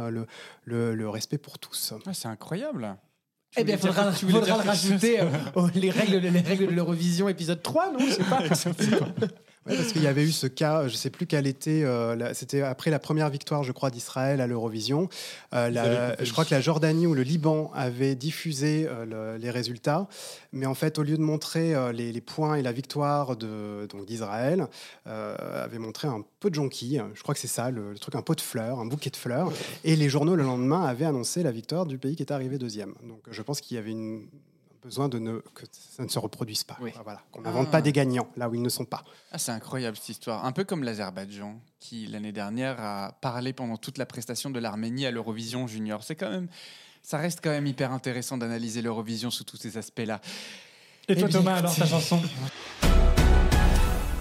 le, respect pour tous. C'est incroyable. Eh bien, dire- faudra, tu faudra le rajouter euh, aux- les, règles, les règles de l'Eurovision épisode 3, non? Je sais pas. Parce qu'il y avait eu ce cas, je sais plus quel était, euh, c'était après la première victoire, je crois, d'Israël à l'Eurovision. Euh, la- avaient je crois que la Jordanie ou le Liban avaient diffusé euh, le- les résultats, mais en fait, au lieu de montrer les, les points et la victoire d'Israël, avait montré un pot de jonquilles. Je crois que c'est ça, le, le truc, un pot de fleurs, un bouquet de fleurs. Et les journaux le lendemain avaient annoncé la victoire du pays qui était arrivé deuxième. Donc, je pense qu'il y avait une besoin de ne, que ça ne se reproduise pas. Voilà, qu'on n'invente Ah. pas des gagnants là où ils ne sont pas. Ah, c'est incroyable cette histoire. Un peu comme l'Azerbaïdjan, qui l'année dernière a parlé pendant toute la prestation de l'Arménie à l'Eurovision Junior. C'est quand même, ça reste quand même hyper intéressant d'analyser l'Eurovision sous tous ces aspects-là. Et toi, Eh bien, Thomas, alors, ta chanson?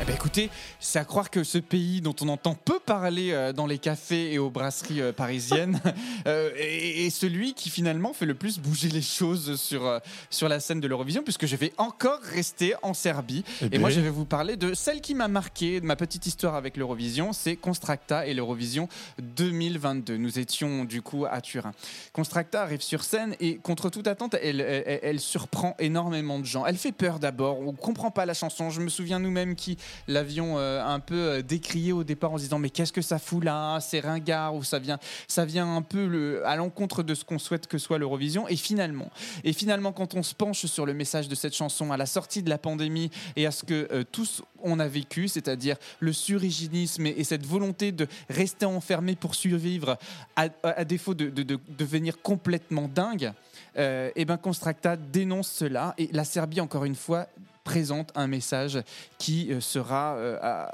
Eh ben écoutez, c'est à croire que ce pays dont on entend peu parler euh, dans les cafés et aux brasseries euh, parisiennes euh, est, est celui qui finalement fait le plus bouger les choses sur, sur la scène de l'Eurovision, puisque je vais encore rester en Serbie. Eh et moi, je vais vous parler de celle qui m'a marqué, de ma petite histoire avec l'Eurovision, c'est Constracta et l'Eurovision 2022. Nous étions du coup à Turin. Constracta arrive sur scène et contre toute attente, elle, elle, elle surprend énormément de gens. Elle fait peur d'abord, on comprend pas la chanson. Je me souviens nous-mêmes qui l'avions euh, un peu euh, décrié au départ en se disant mais qu'est-ce que ça fout là C'est ringard ou ça vient, ça vient un peu à l'encontre de ce qu'on souhaite que soit l'Eurovision. Et finalement, et finalement, quand on se penche sur le message de cette chanson à la sortie de la pandémie et à ce que euh, tous on a vécu, c'est-à-dire le surhygiénisme et, et cette volonté de rester enfermé pour survivre, à, défaut de, de- de devenir complètement dingue, et ben Constracta dénonce cela et la Serbie encore une fois présente un message qui euh, sera euh,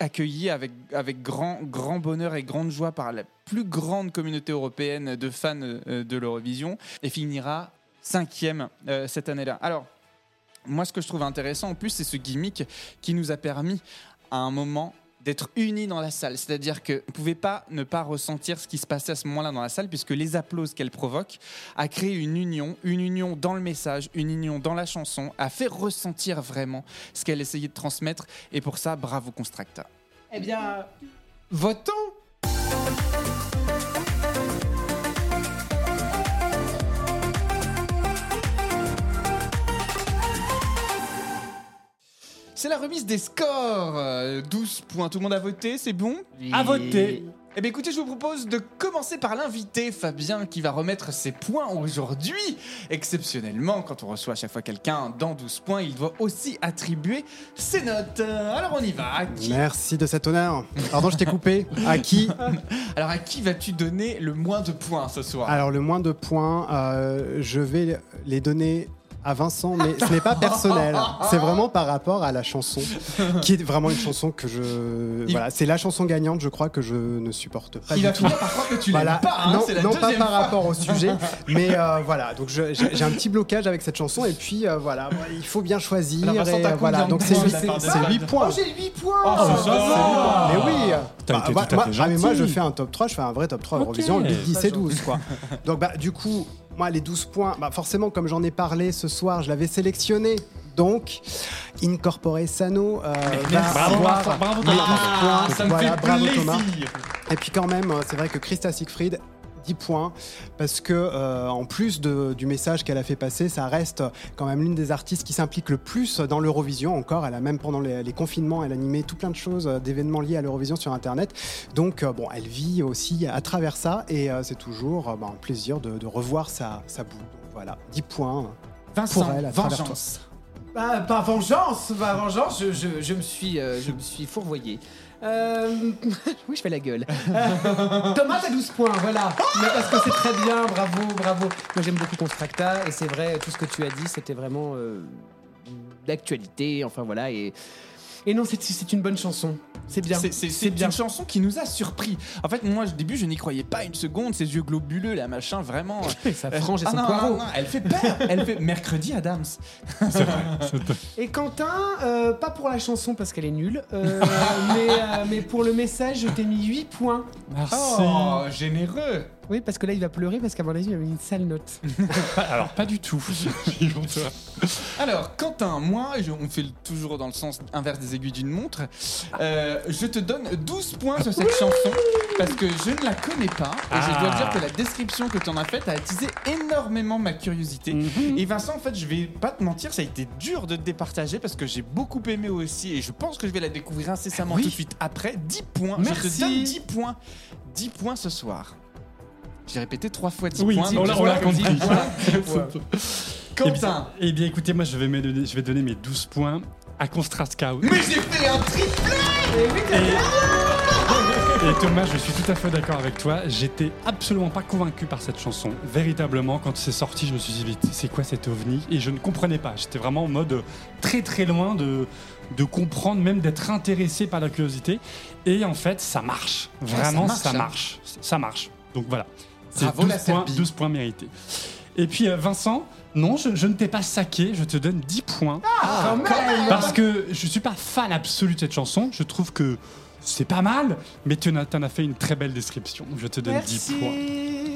accueilli avec, avec grand, grand bonheur et grande joie par la plus grande communauté européenne de fans euh, de l'Eurovision et finira cinquième cette année-là. Alors, moi, ce que je trouve intéressant en plus, c'est ce gimmick qui nous a permis à un moment d'être unis dans la salle. C'est-à-dire que vous ne pouvez pas ne pas ressentir ce qui se passait à ce moment-là dans la salle, puisque les applauses qu'elle provoque a créé une union, une union dans le message, une union dans la chanson, a fait ressentir vraiment ce qu'elle essayait de transmettre. Et pour ça, bravo Constracta. Eh bien, votons C'est la remise des scores. Euh, 12 points. Tout le monde a voté, c'est bon À voter. Eh bien écoutez, je vous propose de commencer par l'invité Fabien qui va remettre ses points aujourd'hui. Exceptionnellement, quand on reçoit à chaque fois quelqu'un dans 12 points, il doit aussi attribuer ses notes. Euh, Alors on y va. À qui Merci de cet honneur. Pardon, je t'ai coupé. À qui Alors à qui vas-tu donner le moins de points ce soir? Alors, le moins de points, euh, je vais les donner à Vincent, mais ce n'est pas personnel. C'est vraiment par rapport à la chanson, qui est vraiment une chanson que je. Il- Voilà, c'est la chanson gagnante, je crois, que je ne supporte pas Il du va tout. finir par croire que tu Voilà. pas. hein, non, la non pas par fois. rapport au sujet, mais euh, voilà. Donc j'ai un petit blocage avec cette chanson, et puis euh, voilà, il faut bien choisir. Alors, Vincent, et, voilà, donc c'est points huit- de la part de c'est Fab 8 points. Oh, j'ai 8 points Oh, ça C'est va. bon. Mais oui T'as été tout à moi, fait ah, mais moi, je fais un top 3, je fais un vrai top 3 Ok. Eurovision, le 10 Pas et 12 quoi. Donc bah du coup, moi les 12 points, bah, forcément comme j'en ai parlé ce soir, je l'avais sélectionné. Donc Incorpore Sano euh, va Bravo, bravo, bravo. 12 points. ça me Voilà, fait bravo plaisir. Thomas. Et puis quand même, euh, c'est vrai que Christa Siegfried 10 points parce que euh, en plus de- du message qu'elle a fait passer, ça reste quand même l'une des artistes qui s'implique le plus dans l'Eurovision. Encore, elle a même pendant les, les confinements, elle a animé tout plein de choses, euh, d'événements liés à l'Eurovision sur Internet. Donc euh, bon, elle vit aussi à travers ça et euh, c'est toujours euh, bah, un plaisir de, de revoir sa, sa boue. Donc, voilà, 10 points. Vincent, Pour elle, à travers vengeance. Bah, par vengeance, par vengeance, je, je- je me suis, euh, je me suis fourvoyé. Euh, oui, je fais la gueule. Thomas, t'as 12 points, voilà. Mais parce que c'est très bien, bravo, bravo. Moi, j'aime beaucoup Constracta, et c'est vrai, tout ce que tu as dit, c'était vraiment euh, d'actualité, enfin voilà. Et, et non, c'est une bonne chanson. C'est bien. C'est- une chanson qui nous a surpris. En fait, moi, au début, je n'y croyais pas une seconde. Ses yeux globuleux, là, machin, vraiment. Sa frange et Ah son non, poireau. non, non, elle fait peur. Elle fait mercredi Adams. Et Quentin, euh, pas pour la chanson parce qu'elle est nulle, euh, mais, euh, mais pour le message, je t'ai mis 8 points. Merci. Oh, généreux. Oui, parce que là, il va pleurer parce qu'à mon avis, il a mis une sale note. Pas- Alors, pas du tout. Alors, Quentin, moi, je- on fait le- toujours dans le sens inverse des aiguilles d'une montre. Euh, je te donne 12 points sur cette chanson parce que je ne la connais pas. Et je dois Ah. dire que la description que tu en as faite a attisé énormément ma curiosité. Mhm. Et Vincent, en fait, je vais pas te mentir, ça a été dur de te départager parce que j'ai beaucoup aimé aussi. Et je pense que je vais la découvrir incessamment Oui. tout de suite après. 10 points. Je Merci. te donne 10 points. 10 points ce soir. J'ai répété trois fois 10 Oui, points. on l'a- compris. 10 points. Eh Quentin. bien, eh bien, écoutez, moi, je vais, me donner, je vais donner mes 12 points à Constra Scout. Mais j'ai fait un triplé Et Thomas, je suis tout à fait d'accord avec toi. J'étais absolument pas convaincu par cette chanson. Véritablement, quand c'est sorti, je me suis dit, mais c'est quoi cet ovni? Et je ne comprenais pas. J'étais vraiment en mode très très loin de, de comprendre, même d'être intéressé par la curiosité. Et en fait, ça marche. Vraiment, ça ça marche, marche. hein. Ça marche. Donc voilà. C'est Bravo, 12 la points, Serbie. 12 points mérités. Et puis euh, Vincent, non, je, je ne t'ai pas saqué, je te donne 10 points. quand même Parce que je suis pas fan absolu de cette chanson. Je trouve que c'est pas mal, mais tu en as, fait une très belle description. Je te donne 10 points.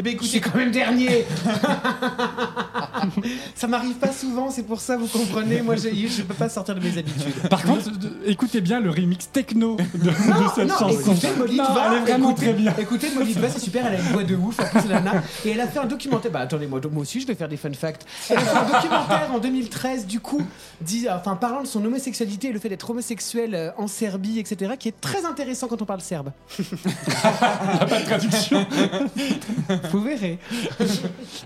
Eh bien, Je suis écoutez, quand même dernier Ça m'arrive pas souvent, c'est pour ça, vous comprenez. Moi, je, je peux pas sortir de mes habitudes. Par contre, écoutez bien le remix techno de, de cette non, chanson. écoutez Molly Non, elle est vraiment écoutez- très bien. Écoutez, Molly Tva, c'est super, elle a une voix de ouf, en plus, la nana. Et elle a fait un documentaire. Bah attendez, moi, moi aussi, je vais faire des fun facts. Elle a fait un documentaire en 2013, du coup, dit, enfin, parlant de son homosexualité et le fait d'être homosexuel euh, en Serbie, etc., qui est très intéressant quand on parle serbe. pas de traduction. Vous verrez.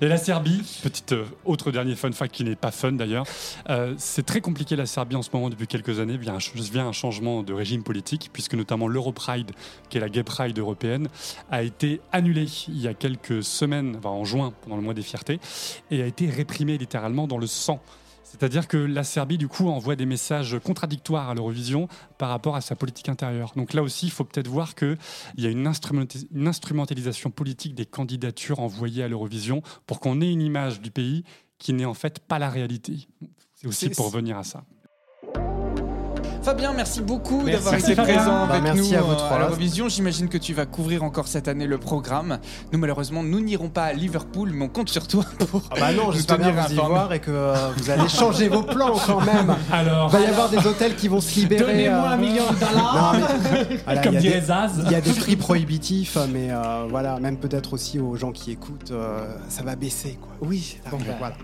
Et la Serbie, petite euh, autre dernier fun fact qui n'est pas fun d'ailleurs, euh, c'est très compliqué la Serbie en ce moment depuis quelques années via un, un changement de régime politique, puisque notamment l'Europride, qui est la Gay Pride européenne, a été annulée il y a quelques semaines, enfin en juin, pendant le mois des fiertés, et a été réprimée littéralement dans le sang. C'est-à-dire que la Serbie, du coup, envoie des messages contradictoires à l'Eurovision par rapport à sa politique intérieure. Donc là aussi, il faut peut-être voir qu'il y a une, instrumentalisation politique des candidatures envoyées à l'Eurovision pour qu'on ait une image du pays qui n'est en fait pas la réalité. C'est aussi pour revenir à ça. Fabien, merci beaucoup d'avoir été Fabien. présent Bah, avec merci nous à vous euh, l'Eurovision. J'imagine que tu vas couvrir encore cette année le programme. Nous, malheureusement, nous n'irons pas à Liverpool, mais on compte sur toi pour Ah bah non, j'espère bien vous y voir et que euh, vous allez changer vos plans quand même. Alors, Il va y avoir des hôtels qui vont se libérer. Donnez-moi euh, un million de dollars. Voilà, Comme il y a dirait des- Zaz. Il y a des prix prohibitifs, mais euh, voilà, même peut-être aussi aux gens qui écoutent, euh, ça va baisser. Quoi. Oui, bon, Donc, voilà.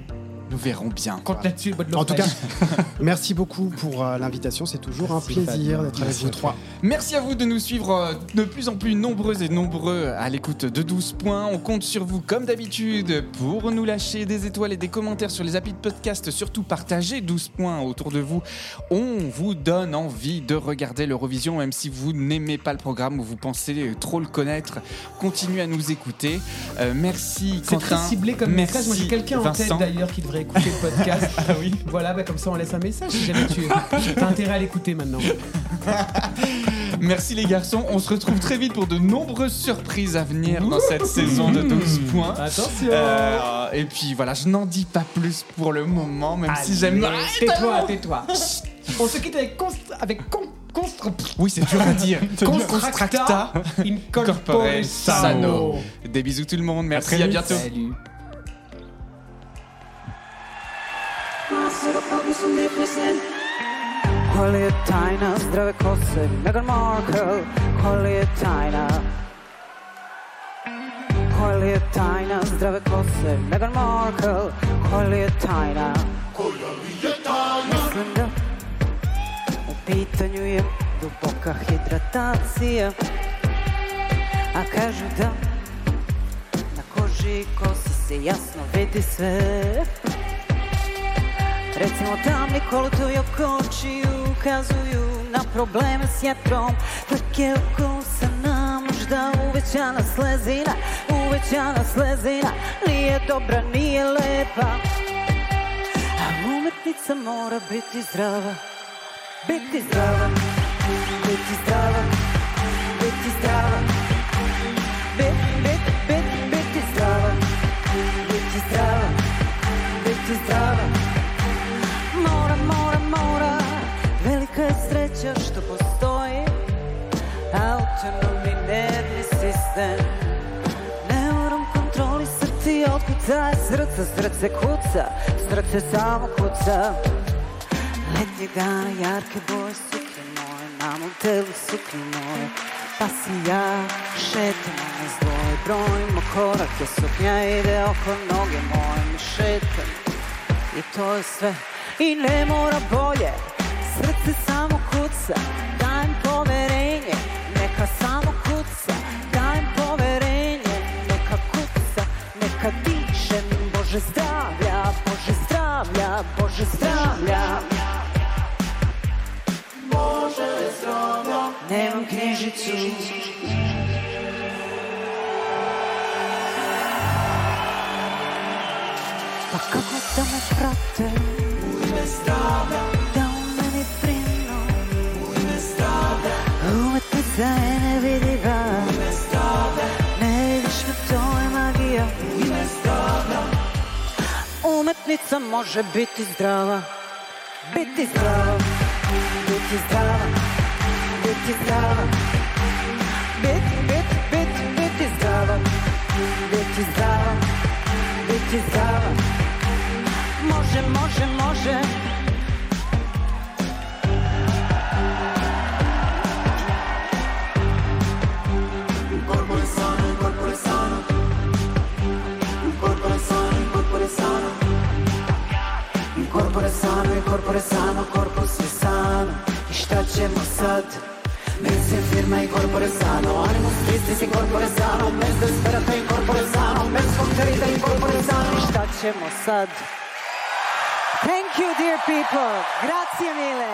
Nous verrons bien. compte là-dessus, bonne En tout cas, merci beaucoup pour euh, l'invitation. C'est toujours un plaisir d'être avec vous trois. Merci à vous de nous suivre euh, de plus en plus nombreux et nombreux à l'écoute de 12 points. On compte sur vous comme d'habitude pour nous lâcher des étoiles et des commentaires sur les applis de podcast. Surtout partagez 12 points autour de vous. On vous donne envie de regarder l'Eurovision même si vous n'aimez pas le programme ou vous pensez trop le connaître. Continuez à nous écouter. Euh, merci C'est très Quentin. ciblé comme merci message. Moi, j'ai quelqu'un en tête d'ailleurs qui devrait écouter le podcast. ah oui. Voilà, bah, comme ça, on laisse un message si jamais tu as intérêt à l'écouter maintenant. Merci les garçons, on se retrouve très vite pour de nombreuses surprises à venir dans cette saison de 12 points. Attention Euh, et puis voilà, je n'en dis pas plus pour le moment, même si j'aime. Allez, Tais-toi, tais-toi. On se quitte avec const... avec con... Constra... Oui, c'est dur à dire. Constructa Corpore Incorpore Sano. Des bisous tout le monde, merci, à vite. bientôt. Salut. Koja je tajna? Zdrave kose Meghan Markle. Koja je tajna? Koja je tajna? Zdrave kose Meghan Markle. Koja je tajna? Mislim da U pitanju je duboka hidratacija. A kažu da Na koži i kosi se jasno vidi sve Recimo tamni kolotovi oko očiju ukazuju na probleme s jetrom Dlake oko usana, možda uvećana slezina Uvećana slezina, nije dobra, nije lepa. A umetnica mora biti zdrava Biti zdrava, biti zdrava, biti zdrava. Bit, bit, bit, biti zdrava Biti zdrava, biti zdrava sistem Ne moram kontrolisati otkuca. Srce, srce kuca. Srce samo kuca. Letnjeg dana jarke boje suknje moje. Na mom telu suknje moje? Pa si ja šetamo nas dvoje Brojimo korake Suknja ide oko noge moje. Mi šetamo i to je sve. I ne mora bolje. Srce samo kuca Боже здравля, Боже здравля, Боже здравля, Боже здравля, не вмкни життю. Пока ми дома брати, будьме здравля, дома не прийно, здравля, умити за не Umetnica može biti zdrava. Biti zdrava. Biti zdrava. Biti zdrava. Biti, biti, biti, biti zdrava. Biti zdrava. Biti zdrava. Može, može Corpore Il corpore sano, il corpore sano, corpus je sano. I šta ćemo sad? Mens je firma i corpore sano. Animus tristis i corpore sano. Mens desperata i corpore sano. Mens conquerita i corpore sano. I šta ćemo sad? Thank you dear people. Grazie mille